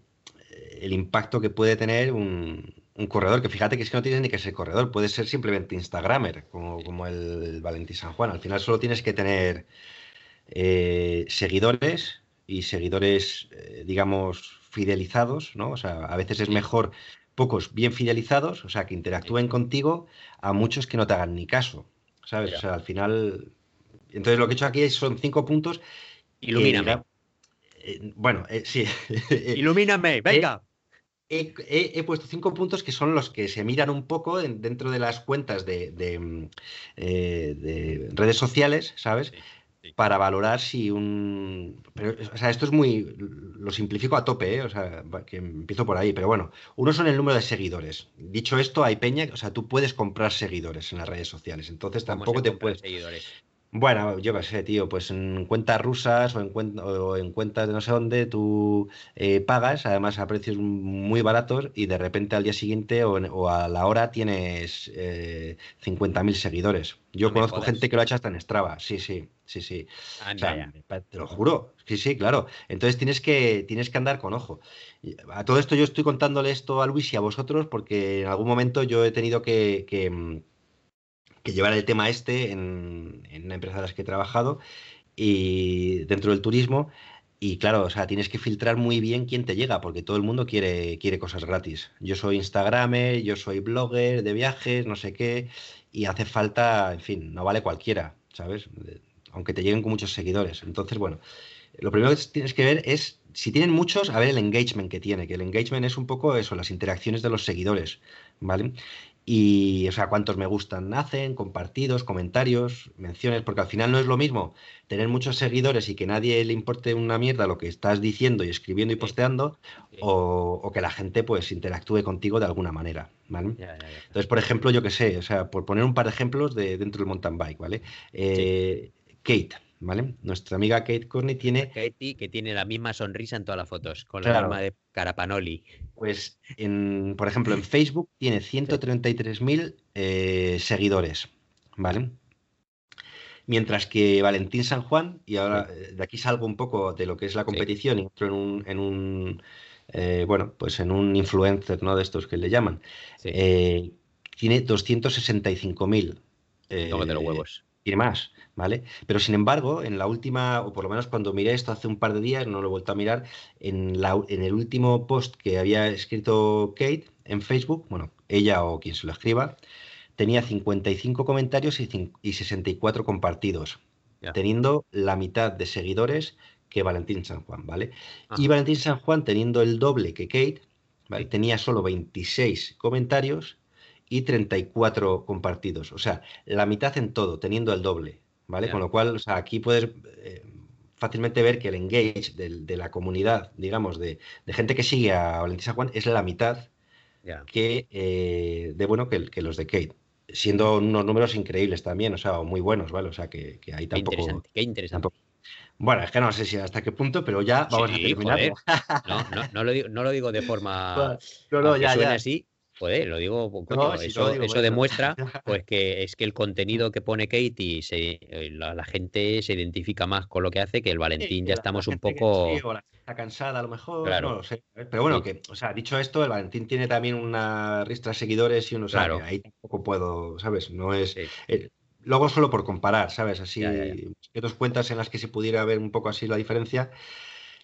S1: el impacto que puede tener un, un corredor, que fíjate que es que no tienes ni que ser corredor, puede ser simplemente Instagramer, como, como el Valentín San Juan. Al final solo tienes que tener eh, seguidores y seguidores, eh, digamos, fidelizados, ¿no? O sea, a veces es mejor pocos bien fidelizados, o sea, que interactúen contigo, a muchos que no te hagan ni caso, ¿sabes? O sea, al final... Entonces lo que he hecho aquí son cinco puntos.
S2: Ilumíname.
S1: eh, bueno, eh, sí.
S2: Ilumíname, venga.
S1: he, he- he puesto cinco puntos que son los que se miran un poco en- dentro de las cuentas de, de, mm, eh, de redes sociales, ¿sabes?
S2: Sí, sí.
S1: Para valorar si un... Pero, o sea, esto es muy... Lo simplifico a tope, ¿eh? O sea, que empiezo por ahí, pero bueno. Uno son el número de seguidores. Dicho esto, hay peña, o sea, tú puedes comprar seguidores en las redes sociales, entonces
S2: ¿Cómo
S1: tampoco te puedes...
S2: seguidores?
S1: Bueno, yo qué sé, tío, pues en cuentas rusas o en, cuen- o en cuentas de no sé dónde tú eh, pagas, además a precios muy baratos y de repente al día siguiente o, en- o a la hora tienes eh, 50.000 seguidores. Yo
S2: No
S1: conozco gente que lo ha hecho hasta en Strava, sí, sí, sí, sí. O
S2: Anda
S1: sea,
S2: ya.
S1: pa- te lo juro, sí, sí, claro. Entonces tienes que, tienes que andar con ojo. A todo esto yo estoy contándole esto a Luis y a vosotros porque en algún momento yo he tenido que, que, mm, que llevar el tema este en, en una empresa de las que he trabajado y dentro del turismo. Y claro, o sea, tienes que filtrar muy bien quién te llega, porque todo el mundo quiere, quiere cosas gratis. Yo soy Instagramer, yo soy blogger de viajes, no sé qué, y hace falta, en fin, no vale cualquiera, ¿sabes? Aunque te lleguen con muchos seguidores. Entonces, bueno, lo primero que tienes que ver es, si tienen muchos, a ver el engagement que tiene, que el engagement es un poco eso, las interacciones de los seguidores, ¿vale? y, o sea, cuántos me gustan hacen, compartidos, comentarios, menciones, porque al final no es lo mismo tener muchos seguidores y que nadie le importe una mierda lo que estás diciendo y escribiendo y posteando, o, o que la gente pues interactúe contigo de alguna manera, ¿vale?
S2: Ya, ya, ya.
S1: Entonces, por ejemplo, yo qué sé, o sea, por poner un par de ejemplos de dentro del mountain bike, ¿vale? Eh, Kate, ¿vale? Nuestra amiga Kate Corney tiene
S2: Katie, que tiene la misma sonrisa en todas las fotos, con la
S1: Claro.
S2: misma de Carapanoli.
S1: Pues, en, por ejemplo, en Facebook tiene 133.000 eh, seguidores, ¿vale? Mientras que Valentín San Juan, y ahora eh, de aquí salgo un poco de lo que es la competición y entro en un, en un eh, bueno, pues en un influencer, ¿no? De estos que le llaman,
S2: Sí,
S1: eh, tiene 265.000. eh,
S2: tócate los huevos.
S1: Tiene más, ¿vale? Pero sin embargo, en la última, o por lo menos cuando miré esto hace un par de días, no lo he vuelto a mirar, en, la, en el último post que había escrito Kate en Facebook, bueno, ella o quien se lo escriba, tenía 55 comentarios y, y 64 compartidos, teniendo la mitad de seguidores que Valentín San Juan, ¿vale? Y. Valentín San Juan, teniendo el doble que Kate, tenía solo 26 comentarios y 34 compartidos. O sea, la mitad en todo, teniendo el doble, ¿vale? Con lo cual, o sea, aquí puedes eh, fácilmente ver que el engage de, la comunidad, digamos, de, de gente que sigue a Valentín San Juan es la mitad que eh, de bueno que, que los de Kate. Siendo unos números increíbles también, o sea, muy buenos, ¿vale? O sea, que, que ahí
S2: Qué
S1: tampoco...
S2: interesante, qué interesante.
S1: tampoco- Bueno, es que no sé si hasta qué punto, pero ya vamos a terminar.
S2: No, no, no, lo digo, no lo digo de forma.
S1: No, no, ya,
S2: suene
S1: ya.
S2: así, joder, lo digo, pues,
S1: No, si
S2: eso,
S1: digo
S2: eso
S1: eso.
S2: demuestra pues que es que el contenido que pone Katie, se, eh, la, la gente se identifica más con lo que hace que el Valentín ya
S1: la-
S2: estamos
S1: la
S2: un
S1: que
S2: poco.
S1: sí, o la- está cansada a lo mejor,
S2: Claro.
S1: no lo sé. Pero bueno,
S2: Sí.
S1: que, o sea, dicho esto, el Valentín tiene también una ristra de seguidores y uno sabe,
S2: Claro.
S1: ahí tampoco puedo, ¿sabes? No es. Eh, luego solo por comparar, ¿sabes? Así,
S2: Ya, ya, ya.
S1: que dos cuentas en las que se pudiera ver un poco así la diferencia.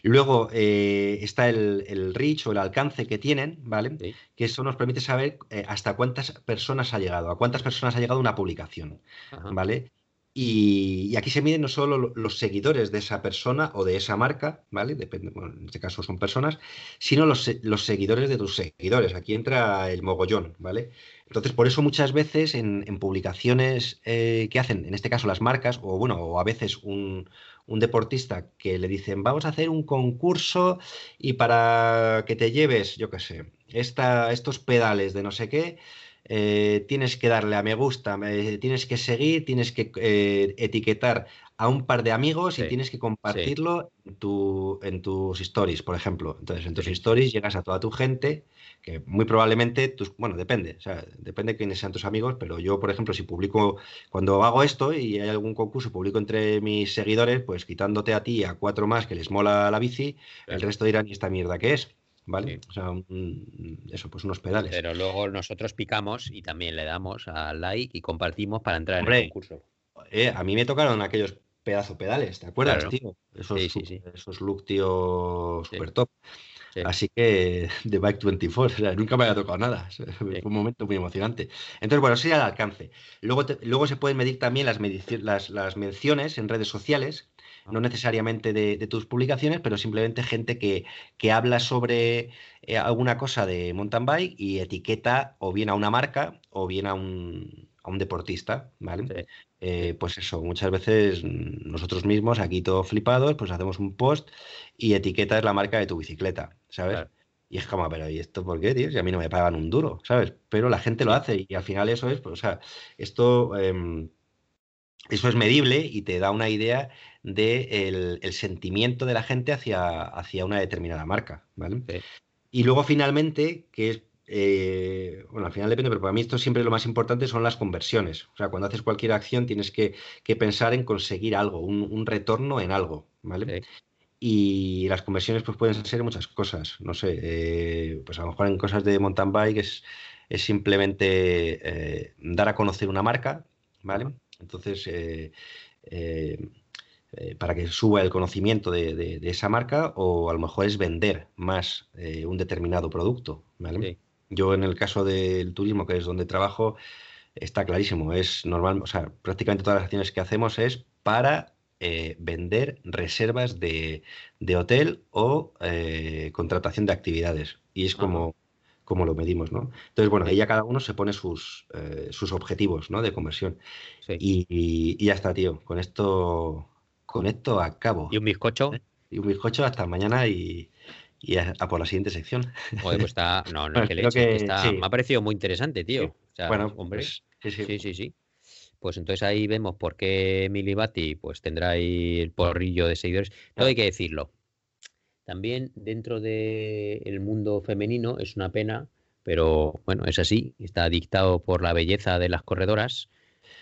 S1: Luego eh, está el, el reach o el alcance que tienen, ¿vale?
S2: Sí.
S1: Que eso nos permite saber eh, hasta cuántas personas ha llegado, a cuántas personas ha llegado una publicación.
S2: Ajá.
S1: ¿vale? Y, y aquí se miden no solo lo- los seguidores de esa persona o de esa marca, ¿vale? Depende, bueno, en este caso son personas, sino los, los seguidores de tus seguidores. Aquí entra el mogollón, ¿vale? Entonces, por eso muchas veces en, en publicaciones eh, que hacen, en este caso las marcas, o bueno, o a veces un, un deportista que le dicen, vamos a hacer un concurso y para que te lleves, yo qué sé, esta, estos pedales de no sé qué, eh, tienes que darle a me gusta, tienes que seguir, tienes que eh, etiquetar a un par de amigos y tienes que compartirlo en, tu- en tus stories, por ejemplo. Entonces, en tus
S2: Sí.
S1: stories llegas a toda tu gente, que muy probablemente, tus, bueno, depende, o sea, depende de quiénes sean tus amigos, pero yo, por ejemplo, si publico, cuando hago esto y hay algún concurso, publico entre mis seguidores, pues quitándote a ti y a cuatro más que les mola la bici, el resto dirán, ¿y esta mierda qué es? ¿Vale?
S2: Sí.
S1: O sea, un- eso, pues unos pedales.
S2: Pero luego nosotros picamos y también le damos al like y compartimos para entrar en el concurso.
S1: Eh, a mí me tocaron aquellos pedazo pedales, ¿te acuerdas,
S2: Claro.
S1: tío? Esos,
S2: Sí, sí, sí.
S1: esos look, tío, super top.
S2: Sí.
S1: Así que de Bike 24, o sea, nunca me había tocado nada. Fue un momento muy emocionante. Entonces, bueno, ese era el alcance. Luego, te- luego se pueden medir también las, medici- las, las menciones en redes sociales, no necesariamente de, de tus publicaciones, pero simplemente gente que, que habla sobre eh, alguna cosa de mountain bike y etiqueta o bien a una marca o bien a un, a un deportista, ¿vale?
S2: Sí.
S1: Eh, pues eso, muchas veces nosotros mismos, aquí todos flipados, pues hacemos un post y etiquetas la marca de tu bicicleta, ¿sabes?
S2: Claro.
S1: Y es como, pero ¿y esto por qué, tío? Si a mí no me pagan un duro, ¿sabes? Pero la gente lo hace y al final eso es, pues, o sea, esto, em, eso es medible y te da una idea de el, el sentimiento de la gente hacia, hacia una determinada marca, ¿vale?
S2: Sí.
S1: Y luego finalmente, que es, eh, bueno, al final depende, pero para mí esto siempre lo más importante son las conversiones. O sea, cuando haces cualquier acción tienes que, que pensar en conseguir algo, un, un retorno en algo, ¿vale?
S2: Sí.
S1: Y las conversiones pues pueden ser muchas cosas, no sé, eh, pues a lo mejor en cosas de mountain bike es, es simplemente eh, dar a conocer una marca, ¿vale? Entonces, eh, eh, eh, para que suba el conocimiento de, de- de esa marca o a lo mejor es vender más eh, un determinado producto, ¿vale?
S2: Sí.
S1: Yo en el caso del turismo, que es donde trabajo, está clarísimo, es normal, o sea, prácticamente todas las acciones que hacemos es para eh, vender reservas de, de hotel o eh, contratación de actividades. Y es como, cómo lo medimos, ¿no? Entonces, bueno, ahí ya cada uno se pone sus, eh, sus objetivos, ¿no? De conversión.
S2: Sí.
S1: Y, y- y ya está, tío. Con esto, con esto acabo.
S2: ¿Y un bizcocho?
S1: Y un bizcocho hasta mañana y, y a, a por la siguiente sección.
S2: Joder, pues está. No, no, que leche, que
S1: que
S2: está-
S1: sí.
S2: Me ha parecido muy interesante, tío.
S1: Sí.
S2: O sea,
S1: bueno,
S2: hombre.
S1: pues, sí, sí.
S2: Sí. Pues entonces ahí vemos por qué Milibati pues tendrá ahí el porrillo de seguidores. Todo hay que decirlo. También dentro del mundo femenino es una pena, pero bueno, es así. Está dictado por la belleza de las corredoras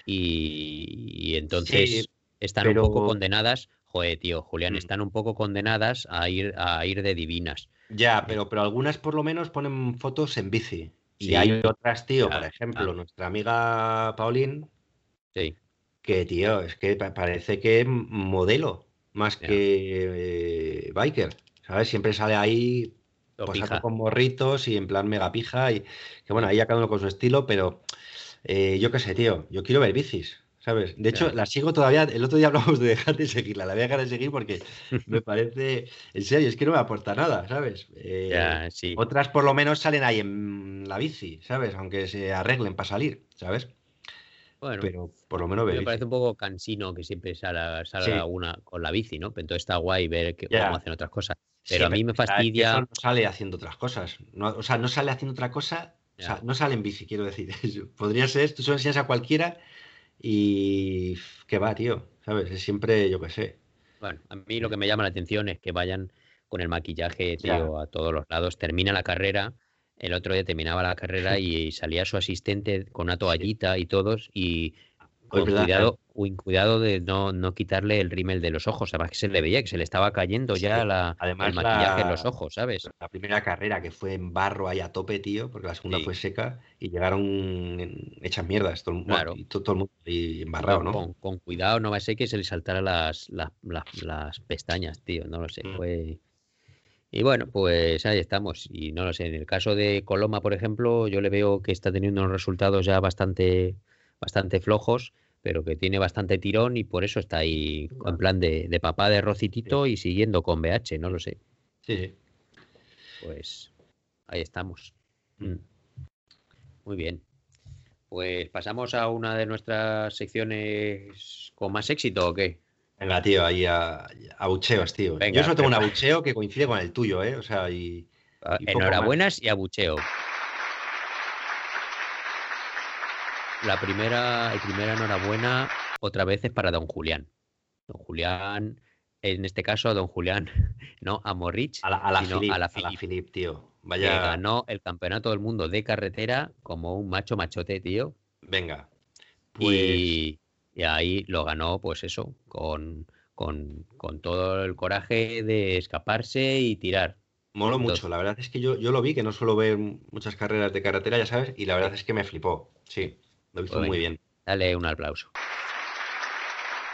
S2: y, y entonces
S1: Sí,
S2: están un poco condenadas. Joder, tío, Julián,
S1: Mm.
S2: están un poco condenadas a ir, a ir de divinas.
S1: Ya, pero, pero algunas por lo menos ponen fotos en bici. Y hay otras, tío, por ejemplo,
S2: claro.
S1: nuestra amiga Pauline,
S2: Sí,
S1: que, tío, es que pa- parece que es modelo más que eh, biker, ¿sabes? Siempre sale ahí
S2: pija.
S1: con morritos y en plan mega pija y que bueno, ahí ya cada uno con su estilo, pero eh, yo qué sé, tío, yo quiero ver bicis, ¿sabes? De hecho,
S2: Ya.
S1: la sigo todavía, el otro día hablamos de dejar de seguirla, la voy a dejar de seguir porque me parece, en serio, es que no me aporta nada, ¿sabes? Eh,
S2: Ya, sí.
S1: otras por lo menos salen ahí en la bici, ¿sabes? Aunque se arreglen para salir, ¿sabes?
S2: Bueno,
S1: Pero por lo menos ver
S2: me parece un poco cansino que siempre salga, salga
S1: Sí.
S2: una con la bici, ¿no? Pero entonces está guay ver que, cómo hacen otras cosas.
S1: Sí,
S2: Pero a mí me fastidia.
S1: eso no sale haciendo otras cosas. No, o sea, no sale haciendo otra cosa. O sea, no sale en bici, quiero decir. Podría ser, tú se lo enseñas a cualquiera y que va, tío. ¿Sabes? Es siempre, yo qué sé.
S2: Bueno, a mí lo que me llama la atención es que vayan con el maquillaje, tío, a todos los lados. Termina la carrera. El otro día terminaba la carrera y salía su asistente con una toallita y todos y con cuidado, cuidado de no, no quitarle el rímel de los ojos. Además que se le veía que se le estaba cayendo
S1: Sí,
S2: ya la,
S1: además
S2: el maquillaje en los ojos, ¿sabes?
S1: La primera carrera que fue en barro ahí a tope, tío, porque la segunda
S2: Sí.
S1: fue seca y llegaron hechas mierdas. Todo,
S2: Claro.
S1: y todo, todo el mundo ahí embarrado, ¿no?
S2: Con, con cuidado, no va a ser que se le saltara las, las, las- las pestañas, tío, no lo sé.
S1: Mm.
S2: Fue... Y bueno, pues ahí estamos. Y no lo sé, en el caso de Coloma, por ejemplo, yo le veo que está teniendo unos resultados ya bastante, bastante flojos, pero que tiene bastante tirón y por eso está ahí en plan de, de papá de Rocitito y siguiendo con BH, no lo sé.
S1: Sí, sí.
S2: Pues ahí estamos.
S1: Mm.
S2: Mm. Muy bien. Pues pasamos a una de nuestras secciones con más éxito o qué?
S1: Venga, tío, ahí a, a bucheos, tío.
S2: Venga,
S1: Yo solo tengo un abucheo que coincide con el tuyo, ¿eh? O sea, y.
S2: Ah,
S1: Y
S2: Enhorabuenas y abucheo. La primera, el primera enhorabuena otra vez es para don Julián. Don Julián, en este caso, don Julián, no a Morrich,
S1: A la, a la
S2: sino a la
S1: a la
S2: Filip,
S1: Filip, tío.
S2: que
S1: Vaya.
S2: ganó el campeonato del mundo de carretera como un macho machote, tío.
S1: Venga. Pues.
S2: Y, y ahí lo ganó, pues eso, con, con, con todo el coraje de escaparse y tirar. Entonces-
S1: mucho. La verdad es que yo, yo lo vi, que no suelo ver muchas carreras de carretera, ya sabes, y la verdad es que me flipó. Sí, lo hizo
S2: Pues
S1: muy bien.
S2: Dale un aplauso.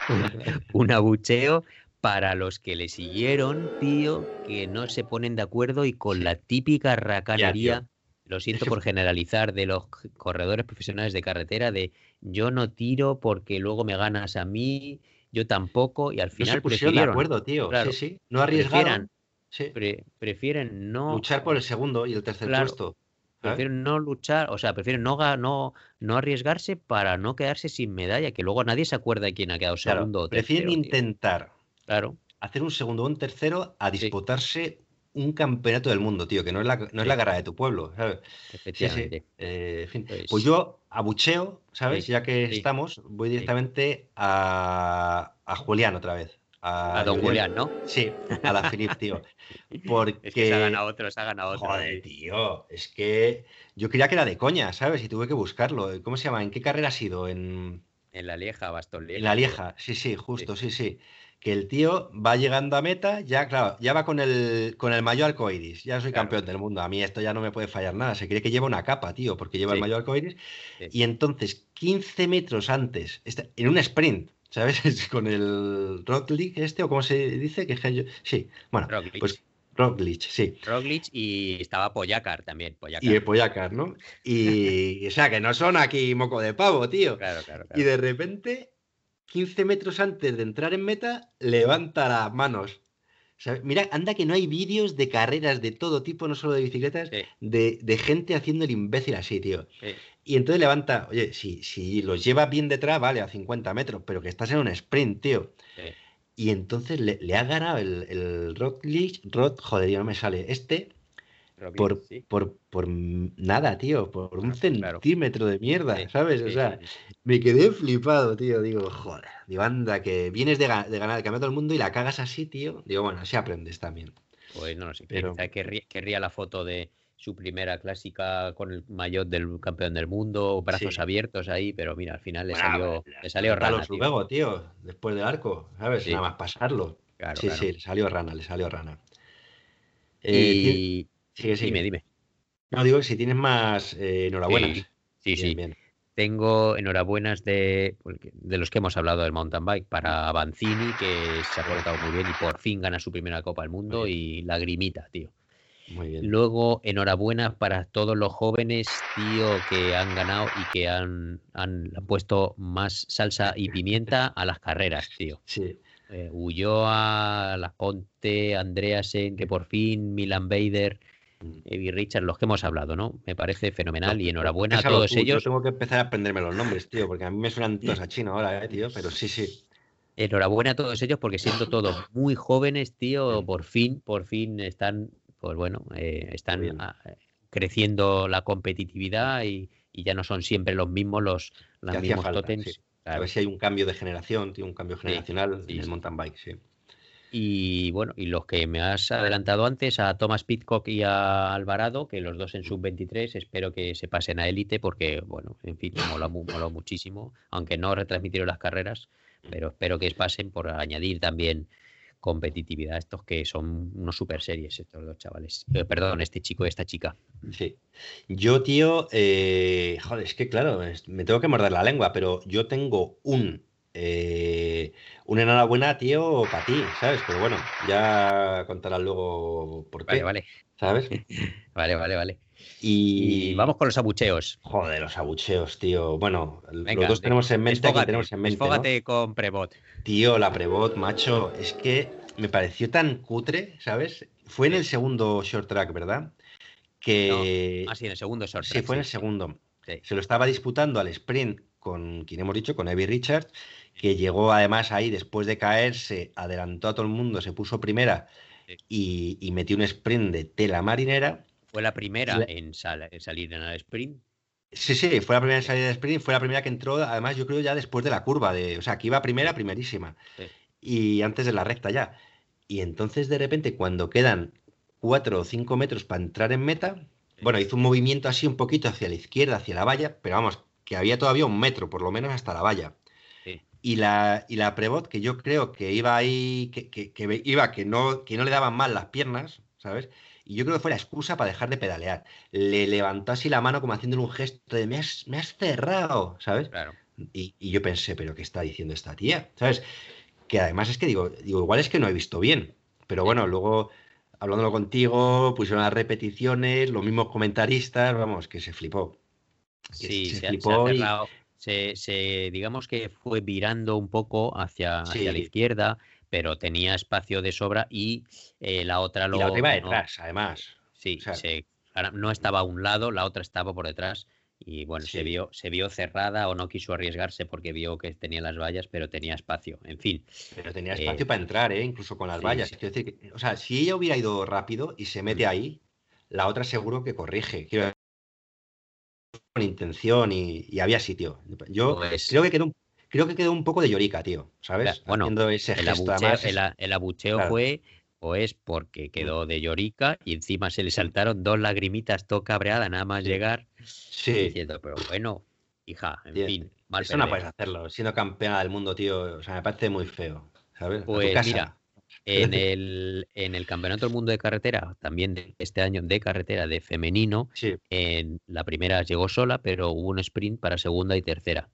S2: un abucheo para los que le siguieron, tío, que no se ponen de acuerdo y con la típica racanería, lo siento por generalizar, de los corredores profesionales de carretera, de yo no tiro porque luego me ganas a mí, yo tampoco, y al
S1: No
S2: final
S1: se pusieron de acuerdo, tío.
S2: claro.
S1: Sí, sí. No arriesgaron.
S2: prefieran,
S1: Sí.
S2: pre- prefieren no
S1: Luchar por el segundo y el tercer
S2: Claro.
S1: puesto. ¿Sabes?
S2: prefieren no luchar, o sea, prefieren no, no, no arriesgarse para no quedarse sin medalla, que luego nadie se acuerda de quién ha quedado
S1: Claro,
S2: segundo o
S1: prefieren
S2: tercero, tío.
S1: intentar
S2: Claro,
S1: hacer un segundo o un tercero a
S2: Sí.
S1: disputarse un campeonato del mundo, tío, que no es la, no es la garra de tu pueblo, ¿sabes? Sí.
S2: efectivamente.
S1: Eh, en fin.
S2: Pues-
S1: Pues yo abucheo, ¿sabes? Ya que estamos, voy directamente a, a Julián otra vez. A,
S2: A don Julián, ¿no?
S1: Sí, a la Filip, tío. Porque.
S2: Es que se ha ganado otro, se ha ganado otro.
S1: Joder, tío. Es que yo creía que era de coña, ¿sabes? Y tuve que buscarlo. ¿Cómo se llama? ¿En qué carrera ha sido? En,
S2: En la Lieja, Bastón Lieja.
S1: en la Lieja. Sí, sí, justo, sí, sí. Que el tío va llegando a meta, ya, claro, ya va con el, con el mayo arcoiris. Ya soy
S2: Claro.
S1: campeón del mundo. A mí esto ya no me puede fallar nada. Se cree que lleva una capa, tío, porque lleva el
S2: Sí.
S1: mayo arcoiris.
S2: Sí.
S1: Y entonces, 15 metros antes, está- en un sprint, ¿sabes? Es Con el Roglic este, o cómo se dice, que Sí, bueno,
S2: Roglic.
S1: pues Roglic, sí.
S2: Roglic y estaba Poyacar también. Poyacar.
S1: Y Poyacar, ¿no? Y, o sea, que no son aquí moco de pavo, tío.
S2: Claro, claro,
S1: Y de repente, 15 metros antes de entrar en meta, levanta las manos. ¿sabes? Mira, anda que no hay vídeos de carreras de todo tipo, no solo de bicicletas,
S2: Sí.
S1: de, de gente haciendo el imbécil así, tío.
S2: Sí.
S1: Y entonces levanta, oye, si, si los lleva bien detrás, vale, a 50 metros, pero que estás en un sprint, tío.
S2: Sí.
S1: Y entonces le, le ha ganado el, el Roglic, Rod, joder, ya no me sale, este, por,
S2: sí.
S1: por, por nada, tío, por un
S2: Claro.
S1: centímetro de mierda,
S2: Sí,
S1: ¿sabes? O sea, me quedé flipado, tío. Digo, joder, digo, anda, que vienes de, de ganar el campeonato del mundo y la cagas así, tío. Digo, bueno, así aprendes también.
S2: Pues no lo sé.
S1: Pero-
S2: querría, querría la foto de su primera clásica con el maillot del campeón del mundo, brazos
S1: Sí.
S2: abiertos ahí, pero mira, al final le salió, le salió rana. tío.
S1: luego, tío, después del arco, ¿sabes?
S2: Sí.
S1: Nada más pasarlo.
S2: Claro,
S1: sí,
S2: claro.
S1: sí, le salió rana, le salió rana. Eh,
S2: Y
S1: sigue, sigue.
S2: dime, dime.
S1: No, digo, si tienes más eh, enhorabuenas.
S2: Sí, sí,
S1: Bien,
S2: sí.
S1: bien.
S2: Tengo enhorabuenas de, de los que hemos hablado del mountain bike para Banzini, que se ha portado muy bien y por fin gana su primera Copa del Mundo y lagrimita, tío.
S1: Muy bien.
S2: Luego, enhorabuena para todos los jóvenes, tío, que han ganado y que han, han puesto más salsa y pimienta a las carreras, tío.
S1: Sí.
S2: Eh, Ulloa, Las Ponte, Andreasen, que por fin, Milan Bader,
S1: Mm.
S2: Evi Richard, los que hemos hablado, ¿no? Me parece fenomenal y enhorabuena a todos
S1: tú, yo
S2: ellos.
S1: tengo que empezar a aprenderme los nombres, tío, porque a mí me suenan todos a chino ahora, eh, tío. Pero sí, sí.
S2: Enhorabuena a todos ellos porque siendo todos muy jóvenes, tío,
S1: Mm.
S2: por fin, por fin están, pues bueno, eh, están ah, eh, creciendo la competitividad y, y ya no son siempre los mismos los, mismos
S1: falta,
S2: tótems.
S1: sí. A ver si hay un cambio de generación, tío, un cambio generacional
S2: sí,
S1: en el mountain bike, sí.
S2: Y bueno, y los que me has adelantado antes, a Thomas Pitcock y a Alvarado, que los dos en sub-23, espero que se pasen a élite porque, bueno, en fin, mola, mu- moló muchísimo, aunque no retransmitieron las carreras, pero espero que pasen por añadir también competitividad estos que son unos super series, estos dos chavales. Eh, perdón, este chico y esta chica.
S1: Sí. Yo, tío, eh, joder, es que claro, me tengo que morder la lengua, pero yo tengo un, eh, una enhorabuena, tío, para ti, ¿sabes? Pero bueno, ya contarás luego por qué,
S2: Vale, vale,
S1: ¿sabes?
S2: vale, vale, vale.
S1: Y,
S2: Y vamos con los abucheos.
S1: Joder, los abucheos, tío. Bueno,
S2: Venga,
S1: los dos tenemos en mente,
S2: desfógate,
S1: tenemos en mente, ¿no?
S2: desfógate con Prebot.
S1: Tío, la Prebot, macho, es que me pareció tan cutre, ¿sabes? Fue en
S2: Sí.
S1: el segundo short track, ¿verdad? Que
S2: Así en el segundo short
S1: sí,
S2: track,
S1: fue en el
S2: sí.
S1: segundo.
S2: Sí.
S1: Se lo estaba disputando al sprint con quien hemos dicho, con Evie Richards, que llegó además ahí después de caerse, adelantó a todo el mundo, se puso primera y, y metió un sprint de tela marinera.
S2: Fue la primera
S1: La-
S2: en, sal- en salir en el sprint.
S1: Sí, sí, fue la primera en salir de sprint, fue la primera que entró, además yo creo ya después de la curva, de, o sea, que iba primera, primerísima,
S2: Sí.
S1: y antes de la recta ya. Y entonces de repente cuando quedan cuatro o cinco metros para entrar en meta, bueno, hizo un movimiento así un poquito hacia la izquierda, hacia la valla, pero vamos, que había todavía un metro, por lo menos hasta la valla.
S2: Sí.
S1: Y la, y la Prebot, que yo creo que iba ahí, que, que- iba, que no, que no le daban mal las piernas, ¿sabes? Y yo creo que fue la excusa para dejar de pedalear. Le levantó así la mano como haciéndole un gesto de me has, me has cerrado, ¿sabes?
S2: Claro.
S1: Y, y yo pensé, ¿pero qué está diciendo esta tía? ¿Sabes? Que además es que digo, digo, igual es que no he visto bien. Pero bueno, luego, hablándolo contigo, pusieron las repeticiones, los mismos comentaristas, vamos, que se flipó.
S2: Sí,
S1: se
S2: se, ha- se ha
S1: flipó y-
S2: cerrado. Se, digamos que fue virando un poco hacia, hacia la izquierda, pero tenía espacio de sobra y eh, la otra
S1: Y
S2: lo.
S1: la otra iba
S2: no-
S1: detrás, además.
S2: sí,
S1: o sea-
S2: se- ahora no estaba a un lado, la otra estaba por detrás. Y bueno, se vio, se vio cerrada o no quiso arriesgarse porque vio que tenía las vallas, pero tenía espacio. En fin,
S1: Pero tenía
S2: Eh,
S1: espacio para entrar, ¿eh? Incluso con las
S2: sí,
S1: vallas.
S2: sí.
S1: Quiero decir que, o sea, si ella hubiera ido rápido y se mete ahí, la otra seguro que corrige. Quiero intención y, y había sitio. Yo
S2: Pues-
S1: creo que quedó un, creo que quedó un poco de llorica, tío. ¿Sabes?
S2: Bueno,
S1: Haciendo ese
S2: el
S1: gesto
S2: abucheo,
S1: además,
S2: el, abucheo
S1: claro. Mm.
S2: fue pues porque quedó de llorica y encima se le saltaron dos lagrimitas todo cabreada nada más llegar
S1: Sí,
S2: diciendo, pero bueno, hija, en fin, mal
S1: eso no
S2: perder".
S1: puedes hacerlo. Siendo campeona del mundo, tío, o sea, me parece muy feo. ¿Sabes?
S2: Pues mira, en el, en el Campeonato del Mundo de Carretera, también de este año de carretera de femenino,
S1: Sí,
S2: en la primera llegó sola, pero hubo un sprint para segunda y tercera.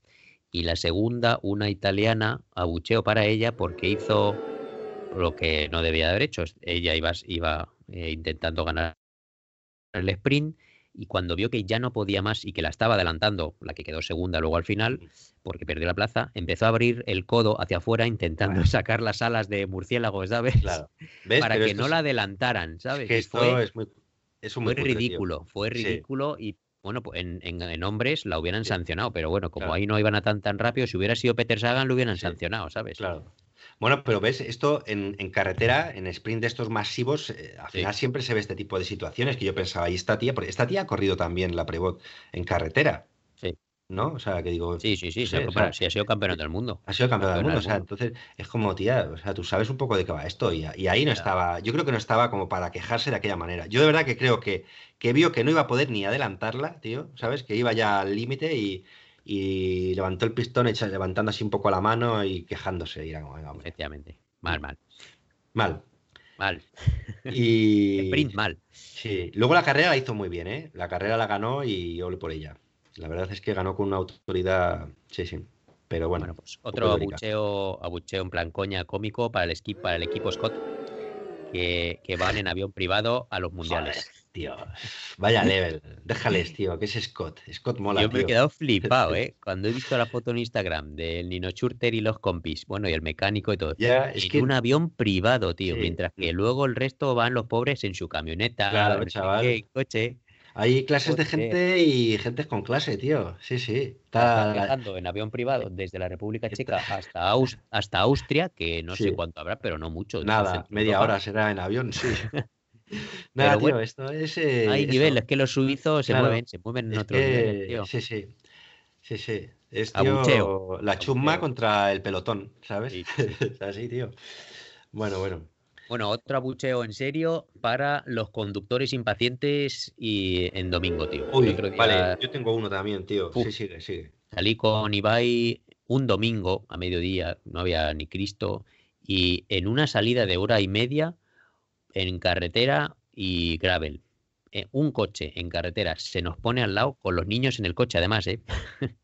S2: Y la segunda, una italiana, abucheo para ella porque hizo lo que no debía haber hecho. Ella iba, iba eh, intentando ganar el sprint y cuando vio que ya no podía más y que la estaba adelantando, la que quedó segunda luego al final, porque perdió la plaza, empezó a abrir el codo hacia afuera intentando sacar las alas de murciélago, ¿sabes?
S1: Claro. ¿Ves?
S2: Para
S1: Pero
S2: que no
S1: es-
S2: la adelantaran, ¿sabes?
S1: que esto
S2: fue,
S1: es muy. Es
S2: fue
S1: muy cutre, tío.
S2: ridículo, fue
S1: Sí.
S2: ridículo y bueno, pues en, en- en hombres la hubieran
S1: Sí.
S2: sancionado, pero bueno, como
S1: Claro.
S2: ahí no iban a tan tan rápido, si hubiera sido Peter Sagan lo hubieran
S1: Sí.
S2: sancionado, ¿sabes?
S1: Claro. Bueno, pero ves, esto en, en carretera, en sprint de estos masivos, eh, al
S2: Sí.
S1: final siempre se ve este tipo de situaciones que yo pensaba, y esta tía, porque esta tía ha corrido también la Prebot en carretera.
S2: Sí.
S1: ¿No? O sea, que digo,
S2: Sí, sí, sí,
S1: no
S2: sí,
S1: sé, o
S2: bueno,
S1: sea,
S2: sí ha sido campeonato del mundo.
S1: ha sido campeón del
S2: campeona
S1: mundo. O sea, entonces es como, tía, o sea, tú sabes un poco de qué va esto. Y, y ahí no estaba, yo creo que no estaba como para quejarse de aquella manera. Yo de verdad que creo que, que vio que no iba a poder ni adelantarla, tío, ¿sabes? Que iba ya al límite y, y levantó el pistón, levantando así un poco la mano y quejándose. Y era como, venga, hombre,
S2: Efectivamente. Mal, mal,
S1: mal.
S2: mal.
S1: Y
S2: Sprint mal.
S1: sí, luego la carrera la hizo muy bien, ¿eh? La carrera la ganó y ole por ella. La verdad es que ganó con una autoridad, sí, sí. Pero bueno,
S2: Bueno, pues otro abucheo, abucheo en plan coña cómico para el, para el equipo Scott, que, que van en avión privado a los mundiales.
S1: Joder, tío. Vaya level. Déjales, tío, que es Scott. Scott mola,
S2: Yo me he quedado flipado, ¿eh? Cuando he visto la foto en Instagram del Nino Schurter y los compis, bueno, y el mecánico y todo.
S1: Es
S2: en
S1: que
S2: un avión privado, tío,
S1: Sí.
S2: mientras que luego el resto van los pobres en su camioneta,
S1: Claro, chaval.
S2: coche.
S1: Hay clases de gente y gente con clase, tío. Sí, sí.
S2: Están
S1: Está...
S2: viajando en avión privado desde la República Checa hasta, Aus- hasta Austria, que no
S1: Sí.
S2: sé cuánto habrá, pero no mucho.
S1: Nada, media
S2: Europa.
S1: hora será en avión, sí. Nada, tío,
S2: bueno,
S1: esto es. eh,
S2: Hay
S1: eso.
S2: niveles que los suizos se mueven, se mueven en niveles,
S1: que-
S2: tío.
S1: Sí, sí. Sí, sí. Es tío,
S2: Abucheo.
S1: la chumma
S2: Abucheo.
S1: contra el pelotón, ¿sabes?
S2: Sí,
S1: Es así, tío. Bueno, bueno.
S2: Bueno, otro abucheo en serio para los conductores impacientes y en domingo, tío.
S1: Uy,
S2: día
S1: vale, yo tengo uno también, tío.
S2: Uf.
S1: Sí, sigue, sigue.
S2: salí con Ibai un domingo a mediodía, no había ni Cristo, y en una salida de hora y media en carretera y gravel. eh, un coche en carretera se nos pone al lado con los niños en el coche, además, ¿eh?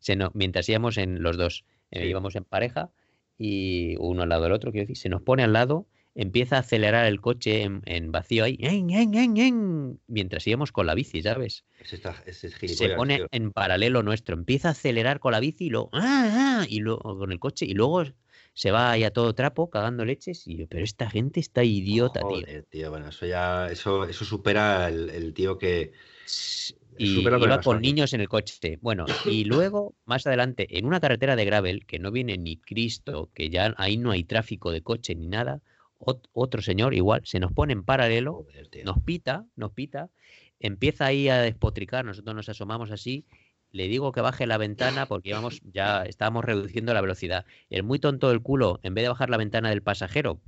S2: se nos, mientras íbamos en los dos, eh,
S1: Sí.
S2: íbamos en pareja y uno al lado del otro, quiero decir, se nos pone al lado, empieza a acelerar el coche en, en vacío ahí, ¡en, en, en, en! mientras íbamos con la bici, ¿sabes?
S1: Ese, está, es
S2: se pone
S1: tío.
S2: en paralelo nuestro, empieza a acelerar con la bici y luego, ¡ah, ah! y luego con el coche y luego se va ahí a todo trapo cagando leches y yo, pero esta gente está idiota, tío.
S1: Joder, tío. Bueno, eso ya, eso, eso supera el, el tío que.
S2: Y
S1: supera
S2: iba con niños en el coche. Bueno, y luego, más adelante, en una carretera de gravel, que no viene ni Cristo, que ya ahí no hay tráfico de coche ni nada, ot- otro señor igual se nos pone en paralelo
S1: Joder,
S2: nos pita, nos pita, empieza ahí a despotricar, nosotros nos asomamos así, le digo que baje la ventana porque íbamos, ya estábamos reduciendo la velocidad. El muy tonto del culo, en vez de bajar la ventana del pasajero,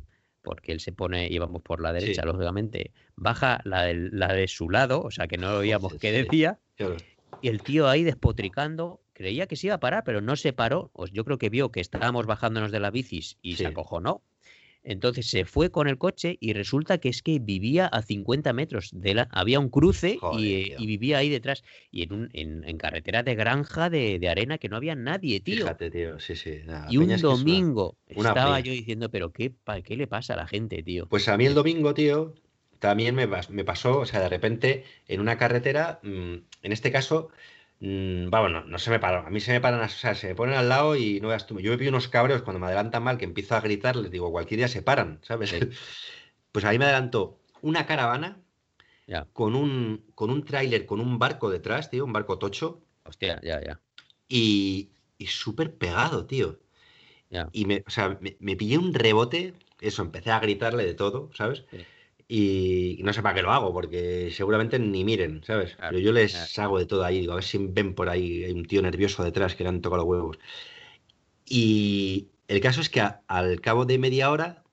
S2: porque él se pone, íbamos por la derecha,
S1: Sí.
S2: lógicamente, baja la, la de su lado, o sea que no oíamos qué decía, y el tío ahí despotricando, creía que se iba a parar, pero no se paró. Yo creo que vio que estábamos bajándonos de las bicis y
S1: Sí.
S2: se acojonó. Entonces se fue con el coche y resulta que es que vivía a 50 metros de la... Había un cruce y, y vivía ahí detrás. Y en, un, en, en carretera de granja de, de arena que no había nadie, tío.
S1: Fíjate, tío. Sí, sí. nada,
S2: y un
S1: es una-
S2: domingo
S1: una
S2: estaba
S1: peña.
S2: yo diciendo, pero qué, pa- ¿qué le pasa a la gente, tío?
S1: Pues a mí el domingo, tío, también me, me pasó, o sea, de repente en una carretera, mm, en este caso, mm, vamos, no, no se me paró, a mí se me paran, o sea, se me ponen al lado y no veas tú, yo me pillo unos cabreos cuando me adelantan mal, que empiezo a gritar, les digo, cualquier día se paran, ¿sabes?
S2: Sí.
S1: Pues a mí me adelantó una caravana
S2: Ya,
S1: con un, con un tráiler, con un barco detrás, tío, un barco tocho,
S2: hostia, ya, ya.
S1: y, y súper pegado, tío.
S2: Ya.
S1: Y me, o sea, me, me pillé un rebote, eso, empecé a gritarle de todo, ¿sabes?
S2: Sí.
S1: Y no sé para qué lo hago, porque seguramente ni miren, ¿sabes?
S2: Claro,
S1: Pero yo les
S2: claro.
S1: hago de todo ahí, digo, a ver si ven por ahí, hay un tío nervioso detrás que le han tocado los huevos. Y el caso es que a- al cabo de media hora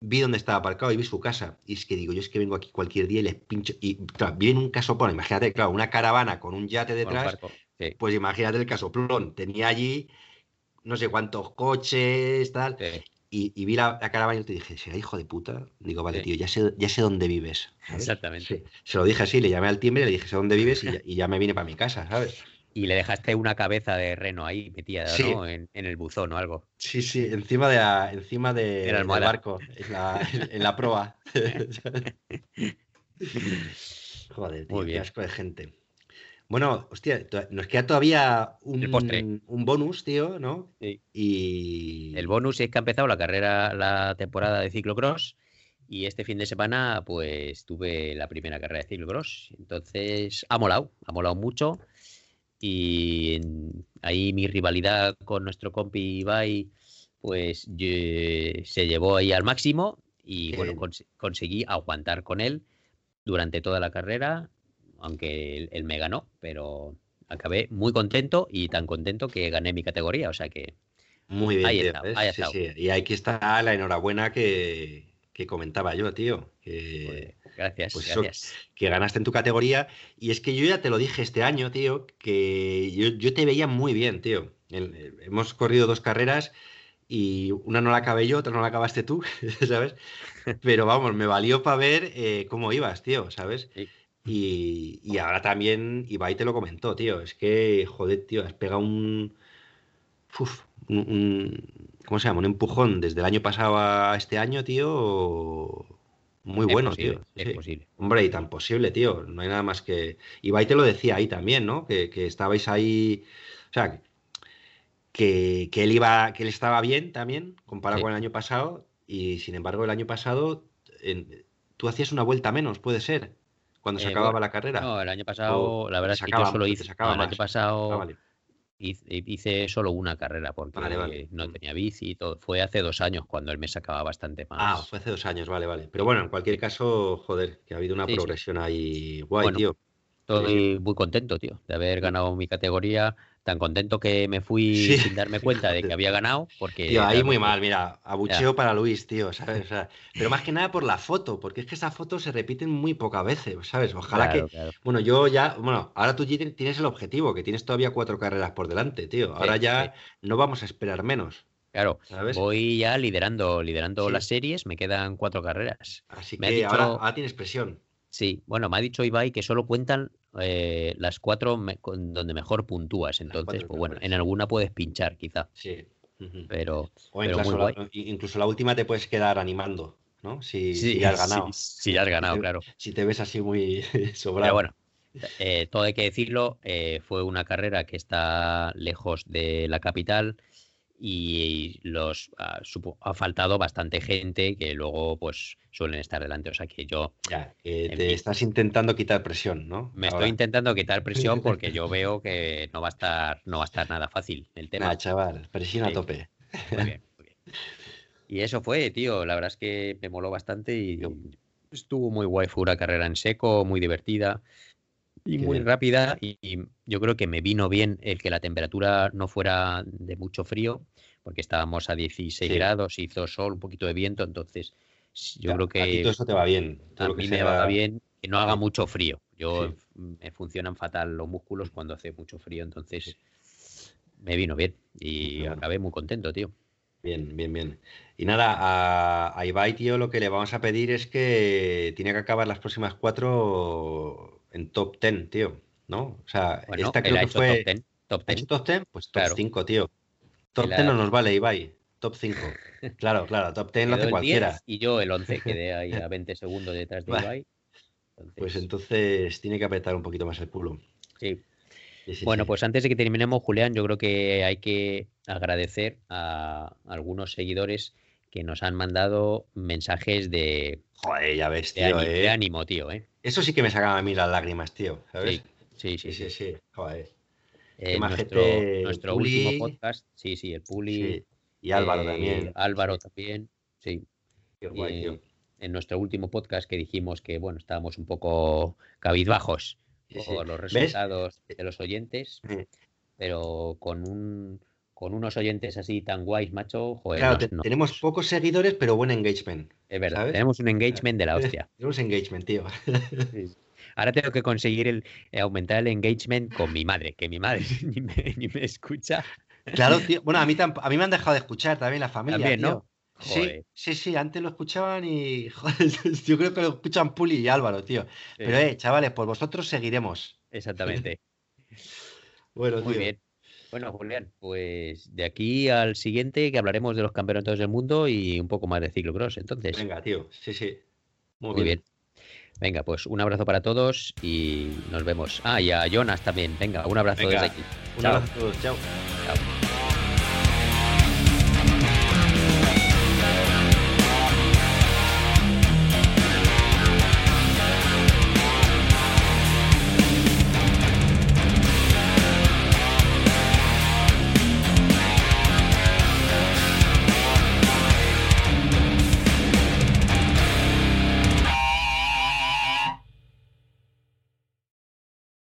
S1: vi dónde estaba aparcado y vi su casa. Y es que digo, yo es que vengo aquí cualquier día y les pincho. Y claro, vi en un casoplón, imagínate, claro, una caravana con un yate detrás,
S2: sí,
S1: pues imagínate el casoplón. Tenía allí no sé cuántos coches, tal.
S2: sí.
S1: Y, y vi la, la caravana y te dije, será hijo de puta. Digo, vale,
S2: Sí.
S1: tío, ya sé, ya sé dónde vives. ¿sabes?
S2: Exactamente.
S1: Sí. Se lo dije así, le llamé al timbre, le dije, sé dónde vives y ya, y ya me vine para mi casa, ¿sabes?
S2: Y le dejaste una cabeza de reno ahí metida,
S1: Sí.
S2: ¿no? En, en el buzón o algo.
S1: Sí, sí, encima de la, encima de, del barco, en la, en la proa. Joder, tío,
S2: Muy
S1: qué
S2: bien.
S1: asco de gente. Bueno, hostia, nos queda todavía
S2: El postre.
S1: un, un bonus, tío, ¿no?
S2: Sí.
S1: Y.
S2: El bonus es que ha empezado la carrera, la temporada de ciclocross y este fin de semana pues tuve la primera carrera de ciclocross. Entonces ha molado, ha molado mucho y en- ahí mi rivalidad con nuestro compi Ibai pues se llevó ahí al máximo y bueno, cons- conseguí aguantar con él durante toda la carrera, aunque él, él me ganó, pero acabé muy contento y tan contento que gané mi categoría, o sea que
S1: Muy bien,
S2: Ahí
S1: tío,
S2: está, ahí
S1: Sí, sí. Y aquí está la enhorabuena que, que comentaba yo, tío. Que,
S2: Pues, gracias,
S1: pues eso,
S2: gracias.
S1: que ganaste en tu categoría. Y es que yo ya te lo dije este año, tío, que yo, yo te veía muy bien, tío. El- hemos corrido dos carreras y una no la acabé yo, otra no la acabaste tú, ¿sabes? Pero vamos, me valió para ver eh, cómo ibas, tío, ¿sabes?
S2: Sí.
S1: Y, y ahora también Ibai te lo comentó, tío. Es que, joder, tío, has pegado un, uf, un, un- ¿cómo se llama? Un empujón desde el año pasado a este año, tío. Muy
S2: Es
S1: bueno,
S2: posible,
S1: tío. Sí,
S2: Es
S1: sí.
S2: posible.
S1: Hombre, y tan posible, tío. No hay nada más que. Ibai te lo decía ahí también, ¿no? Que, que estabais ahí. O sea, que, que él iba, que él estaba bien también, comparado
S2: Sí.
S1: con el año pasado. Y sin embargo, el año pasado en- tú hacías una vuelta menos, puede ser, cuando se
S2: Eh,
S1: acababa
S2: bueno,
S1: la carrera.
S2: No, el año pasado, la verdad es que yo solo hice, no, el año pasado
S1: Ah, vale.
S2: hice, solo una carrera porque
S1: Vale, vale.
S2: no
S1: Mm.
S2: tenía bici y todo. Fue hace dos años cuando él me sacaba bastante más.
S1: Ah, fue hace dos años, vale, vale. Pero bueno, en cualquier caso, joder, que ha habido una
S2: Sí, sí.
S1: progresión ahí guay,
S2: Bueno,
S1: tío.
S2: Estoy muy contento, tío, de haber ganado mi categoría. Tan contento que me fui
S1: Sí.
S2: sin darme cuenta de que había ganado, porque
S1: Tío, ahí muy mal, mira, abucheo para Luis, tío, ¿sabes? O sea, pero más que nada por la foto, porque es que esas fotos se repiten muy pocas veces, ¿sabes? Ojalá
S2: Claro,
S1: que,
S2: claro.
S1: bueno, yo ya, bueno, ahora tú tienes el objetivo, que tienes todavía cuatro carreras por delante, tío. Ahora
S2: Sí,
S1: ya no vamos a esperar menos,
S2: Claro,
S1: ¿sabes?
S2: voy ya liderando, liderando las series, me quedan cuatro carreras.
S1: Así
S2: me
S1: que ahora, ahora tienes presión.
S2: Sí, bueno, me ha dicho Ibai que solo cuentan eh, las cuatro me- con- donde mejor puntúas. Entonces, pues bueno, en alguna puedes pinchar quizá,
S1: Sí.
S2: Pero,
S1: O
S2: pero muy
S1: incluso
S2: guay.
S1: la, incluso la última te puedes quedar animando, ¿no? Si,
S2: Sí,
S1: si ya has ganado.
S2: sí, sí, ya has ganado, claro.
S1: Si te ves así muy
S2: Pero
S1: sobrado.
S2: bueno, eh, todo hay que decirlo, eh, fue una carrera que está lejos de la capital y los ha, supo- ha faltado bastante gente que luego pues suelen estar delante. O sea que yo
S1: Ya,
S2: En
S1: te
S2: mi-
S1: estás intentando quitar presión, ¿no?
S2: me
S1: Ahora.
S2: estoy intentando quitar presión porque yo veo que no va a estar, no va a estar nada fácil el tema.
S1: Nada, chaval, presión a
S2: Sí.
S1: tope.
S2: Muy bien, muy bien. Y eso fue, tío. La verdad es que me moló bastante y estuvo muy guay. Fue una carrera en seco, muy divertida y muy rápida. Y, y yo creo que me vino bien el que la temperatura no fuera de mucho frío, porque estábamos a 16
S1: Sí.
S2: grados, hizo sol, un poquito de viento. Entonces, yo
S1: Ya,
S2: creo
S1: A ti
S2: que
S1: todo eso te va bien. todo
S2: a
S1: que
S2: mí me va bien que no haga mucho frío. Yo
S1: Sí.
S2: mm, me funcionan fatal los músculos cuando hace mucho frío, entonces me vino bien y
S1: Bueno.
S2: acabé muy contento, tío.
S1: Bien, bien, bien. Y nada, a, a Ibai, tío, lo que le vamos a pedir es que tiene que acabar las próximas cuatro en top 10, tío, ¿no? O sea,
S2: Bueno,
S1: esta creo que fue...
S2: top 10. Top
S1: ¿Ha
S2: 10.
S1: hecho top 10? Pues top
S2: Claro.
S1: 5, tío. Top
S2: Él
S1: 10
S2: ha-
S1: no nos vale, Ibai. Top 5. Claro, claro, top 10 lo hace cualquiera.
S2: 10 y yo el 11, quedé ahí a 20 segundos detrás de. Ibai.
S1: Pues
S2: Entonces,
S1: entonces tiene que apretar un poquito más el culo.
S2: sí.
S1: Sí, sí,
S2: Bueno,
S1: sí.
S2: pues antes de que terminemos, Julián, yo creo que hay que agradecer a algunos seguidores que nos han mandado mensajes de,
S1: Joder, ya ves,
S2: de,
S1: tío,
S2: de
S1: eh.
S2: ánimo, tío, ¿eh?
S1: Eso sí que me sacaba a mí las lágrimas, tío, ¿sabes?
S2: Sí, sí, sí.
S1: Sí, sí,
S2: sí.
S1: sí. Joder.
S2: Eh, nuestro nuestro
S1: Puli.
S2: último podcast, sí, sí, el Puli.
S1: Sí. Y Álvaro
S2: eh,
S1: también.
S2: Álvaro también, sí.
S1: qué guay,
S2: Eh,
S1: tío.
S2: en nuestro último podcast que dijimos que, bueno, estábamos un poco cabizbajos por los
S1: ¿Ves?
S2: resultados de los oyentes, pero con un con unos oyentes así tan guays, macho, joder,
S1: Claro,
S2: nos-
S1: te-
S2: nos-
S1: tenemos pocos seguidores, pero buen engagement.
S2: es verdad,
S1: ¿sabes?
S2: tenemos un engagement de la hostia.
S1: Tenemos engagement, tío.
S2: Ahora tengo que conseguir el eh, aumentar el engagement con mi madre, que mi madre ni me, ni me escucha.
S1: Claro, tío. Bueno, a mí, a mí me han dejado de escuchar también la familia,
S2: También,
S1: tío.
S2: ¿no?
S1: Sí,
S2: Joder.
S1: sí, sí, antes lo escuchaban y joder, yo creo que lo escuchan Puli y Álvaro, tío. Pero
S2: Eh,
S1: eh, chavales, por vosotros seguiremos.
S2: Exactamente.
S1: Bueno,
S2: Muy
S1: tío.
S2: bien. Bueno, Julián, pues de aquí al siguiente que hablaremos de los campeonatos del mundo y un poco más de ciclocross. Entonces,
S1: Venga, tío. Sí, sí. Muy,
S2: muy
S1: bien.
S2: bien. Venga, pues un abrazo para todos y nos vemos. Ah, y a Jonas también. Venga, un abrazo
S1: Venga,
S2: desde aquí.
S1: Un
S2: Chao.
S1: abrazo a todos, chao.
S2: Chao.